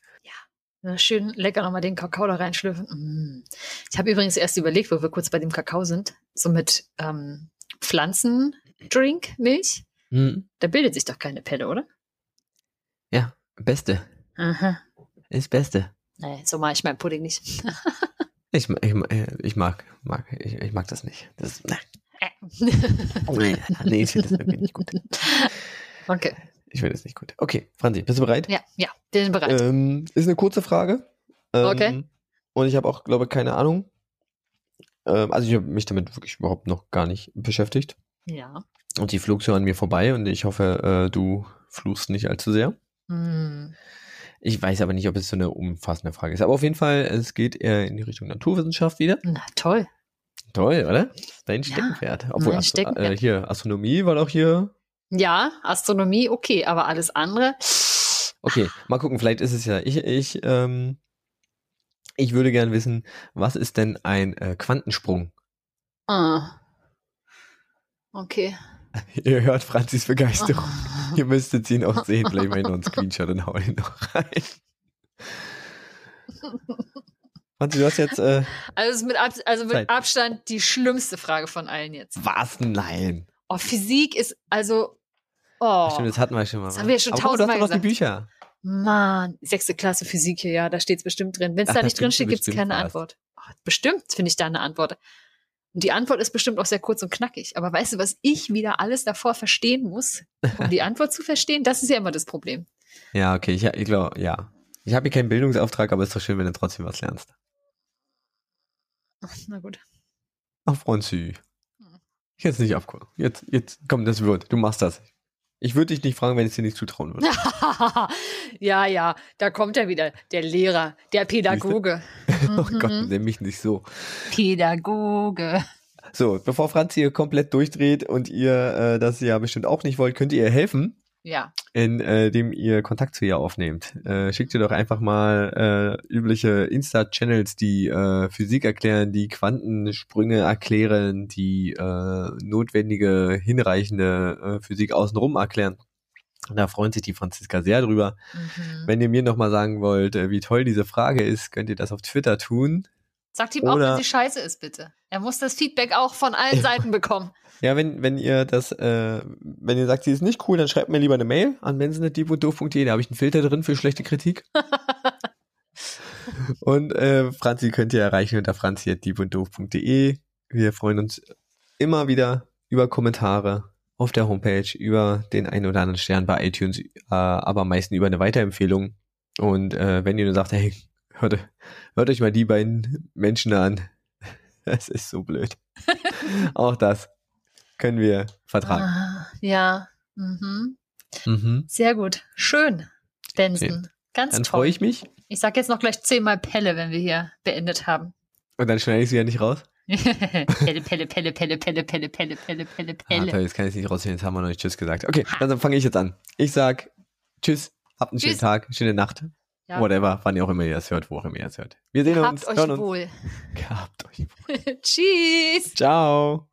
Speaker 1: Ja, Schön lecker nochmal den Kakao da reinschlürfen. Mm. Ich habe übrigens erst überlegt, wo wir kurz bei dem Kakao sind, so mit ähm, Pflanzendrink, Milch.
Speaker 2: Hm,
Speaker 1: Da bildet sich doch keine Pelle, oder?
Speaker 2: ja, Beste.
Speaker 1: Aha.
Speaker 2: Ist Beste.
Speaker 1: Nee, so mache ich meinen Pudding nicht.
Speaker 2: Ich, ich, ich mag, mag, ich, ich mag das nicht. Das, ne, nee, nee, ich finde das irgendwie nicht gut.
Speaker 1: okay.
Speaker 2: Ich finde das nicht gut. Okay, Franzi, bist du bereit?
Speaker 1: Ja, ja, bin bereit.
Speaker 2: Ähm, ist eine kurze Frage. Ähm,
Speaker 1: Okay.
Speaker 2: Und ich habe auch, glaube ich, keine Ahnung. Ähm, also ich habe mich damit wirklich überhaupt noch gar nicht beschäftigt.
Speaker 1: Ja.
Speaker 2: Und die flog so an mir vorbei und ich hoffe, äh, du fluchst nicht allzu sehr.
Speaker 1: Mm.
Speaker 2: Ich weiß aber nicht, ob es so eine umfassende Frage ist. Aber auf jeden Fall, es geht eher in die Richtung Naturwissenschaft wieder.
Speaker 1: Na toll.
Speaker 2: Toll, oder? Dein
Speaker 1: Ja,
Speaker 2: Steckenpferd. Obwohl,
Speaker 1: mein
Speaker 2: Astro
Speaker 1: Steckenpferd.
Speaker 2: Äh, hier, Astronomie war doch hier.
Speaker 1: Ja, Astronomie, okay, aber alles andere.
Speaker 2: Okay, mal gucken, vielleicht ist es ja. Ich, ich, ähm, ich würde gern wissen, was ist denn ein äh, Quantensprung?
Speaker 1: Ah. Okay.
Speaker 2: Ihr hört Franzis Begeisterung.
Speaker 1: Ah.
Speaker 2: Ihr müsstet ihn auch sehen. Vielleicht mal noch einen Screenshot und hauen ihn noch rein. Franzi, du hast jetzt, äh,
Speaker 1: Also, es ist mit, Ab also mit
Speaker 2: Zeit.
Speaker 1: Abstand die schlimmste Frage von allen jetzt.
Speaker 2: was? Nein.
Speaker 1: Oh, Physik ist also. Oh.
Speaker 2: Stimmt, das hatten wir schon mal.
Speaker 1: Das haben wir schon tausendmal
Speaker 2: doch noch die
Speaker 1: gesagt.
Speaker 2: Bücher.
Speaker 1: Mann, sechste Klasse Physik hier, ja, da steht's bestimmt drin. Wenn es da nicht drin steht, gibt's
Speaker 2: bestimmt
Speaker 1: keine
Speaker 2: was.
Speaker 1: Antwort. Ach, bestimmt finde ich da eine Antwort. Und die Antwort ist bestimmt auch sehr kurz und knackig. Aber weißt du, was ich wieder alles davor verstehen muss, um die Antwort zu verstehen? Das ist ja immer das Problem.
Speaker 2: Ja, okay, ich, ich glaube, ja. Ich habe hier keinen Bildungsauftrag, aber es ist doch schön, wenn du trotzdem was lernst.
Speaker 1: Na gut.
Speaker 2: Ach, Franzi. Jetzt nicht abgucken. Jetzt, jetzt, komm, das wird. Du machst das. Ich würde dich nicht fragen, wenn ich dir nicht zutrauen würde.
Speaker 1: ja, ja, da kommt er wieder, der Lehrer, der Pädagoge.
Speaker 2: oh Gott,
Speaker 1: Mhm.
Speaker 2: nenn mich nicht so.
Speaker 1: Pädagoge.
Speaker 2: So, bevor Franzi hier komplett durchdreht und ihr äh, das ja bestimmt auch nicht wollt, könnt ihr ihr helfen,
Speaker 1: Ja.
Speaker 2: indem ihr Kontakt zu ihr aufnehmt. Äh, schickt ihr doch einfach mal äh, übliche Insta-Channels, die äh, Physik erklären, die Quantensprünge erklären, die äh, notwendige, hinreichende äh, Physik außenrum erklären. Da freut sich die Franziska sehr drüber.
Speaker 1: Mhm.
Speaker 2: Wenn ihr mir nochmal sagen wollt, äh, wie toll diese Frage ist, könnt ihr das auf Twitter tun.
Speaker 1: Sagt ihm auch, wenn sie scheiße ist, bitte. Er muss das Feedback auch von allen Seiten bekommen.
Speaker 2: Ja, wenn, wenn ihr das, äh, wenn ihr sagt, sie ist nicht cool, dann schreibt mir lieber eine Mail an mensenetdiebunddoof.de, da habe ich einen Filter drin für schlechte Kritik. und äh, Franzi könnt ihr erreichen unter franzi.diebunddoof.de. Wir freuen uns immer wieder über Kommentare auf der Homepage, über den einen oder anderen Stern bei iTunes, äh, aber am meisten über eine Weiterempfehlung. Und äh, wenn ihr nur sagt, hey, hört, hört euch mal die beiden Menschen an. Das ist so blöd. Auch das können wir vertragen.
Speaker 1: Ah, ja. Mhm.
Speaker 2: Mhm.
Speaker 1: Sehr gut. Schön, Benson. Ganz
Speaker 2: Dann
Speaker 1: toll.
Speaker 2: freue ich mich
Speaker 1: Ich sag jetzt noch gleich zehnmal Pelle, wenn wir hier beendet haben.
Speaker 2: und dann schneide ich sie ja nicht raus.
Speaker 1: Pelle, Pelle, Pelle, Pelle, Pelle, Pelle, Pelle, Pelle, Pelle,
Speaker 2: Ah,
Speaker 1: Pelle.
Speaker 2: toll, jetzt kann ich es nicht rausfinden, jetzt haben wir noch nicht Tschüss gesagt. Okay, dann fange ich jetzt an. Ich sag Tschüss, habt einen schönen
Speaker 1: Tschüss.
Speaker 2: Tag, schöne Nacht,
Speaker 1: Ja.
Speaker 2: whatever, wann ihr auch immer ihr das hört, wo auch immer ihr das hört. Wir sehen uns,
Speaker 1: Habt euch
Speaker 2: hören uns.
Speaker 1: wohl.
Speaker 2: Gehabt euch wohl.
Speaker 1: Tschüss.
Speaker 2: Ciao.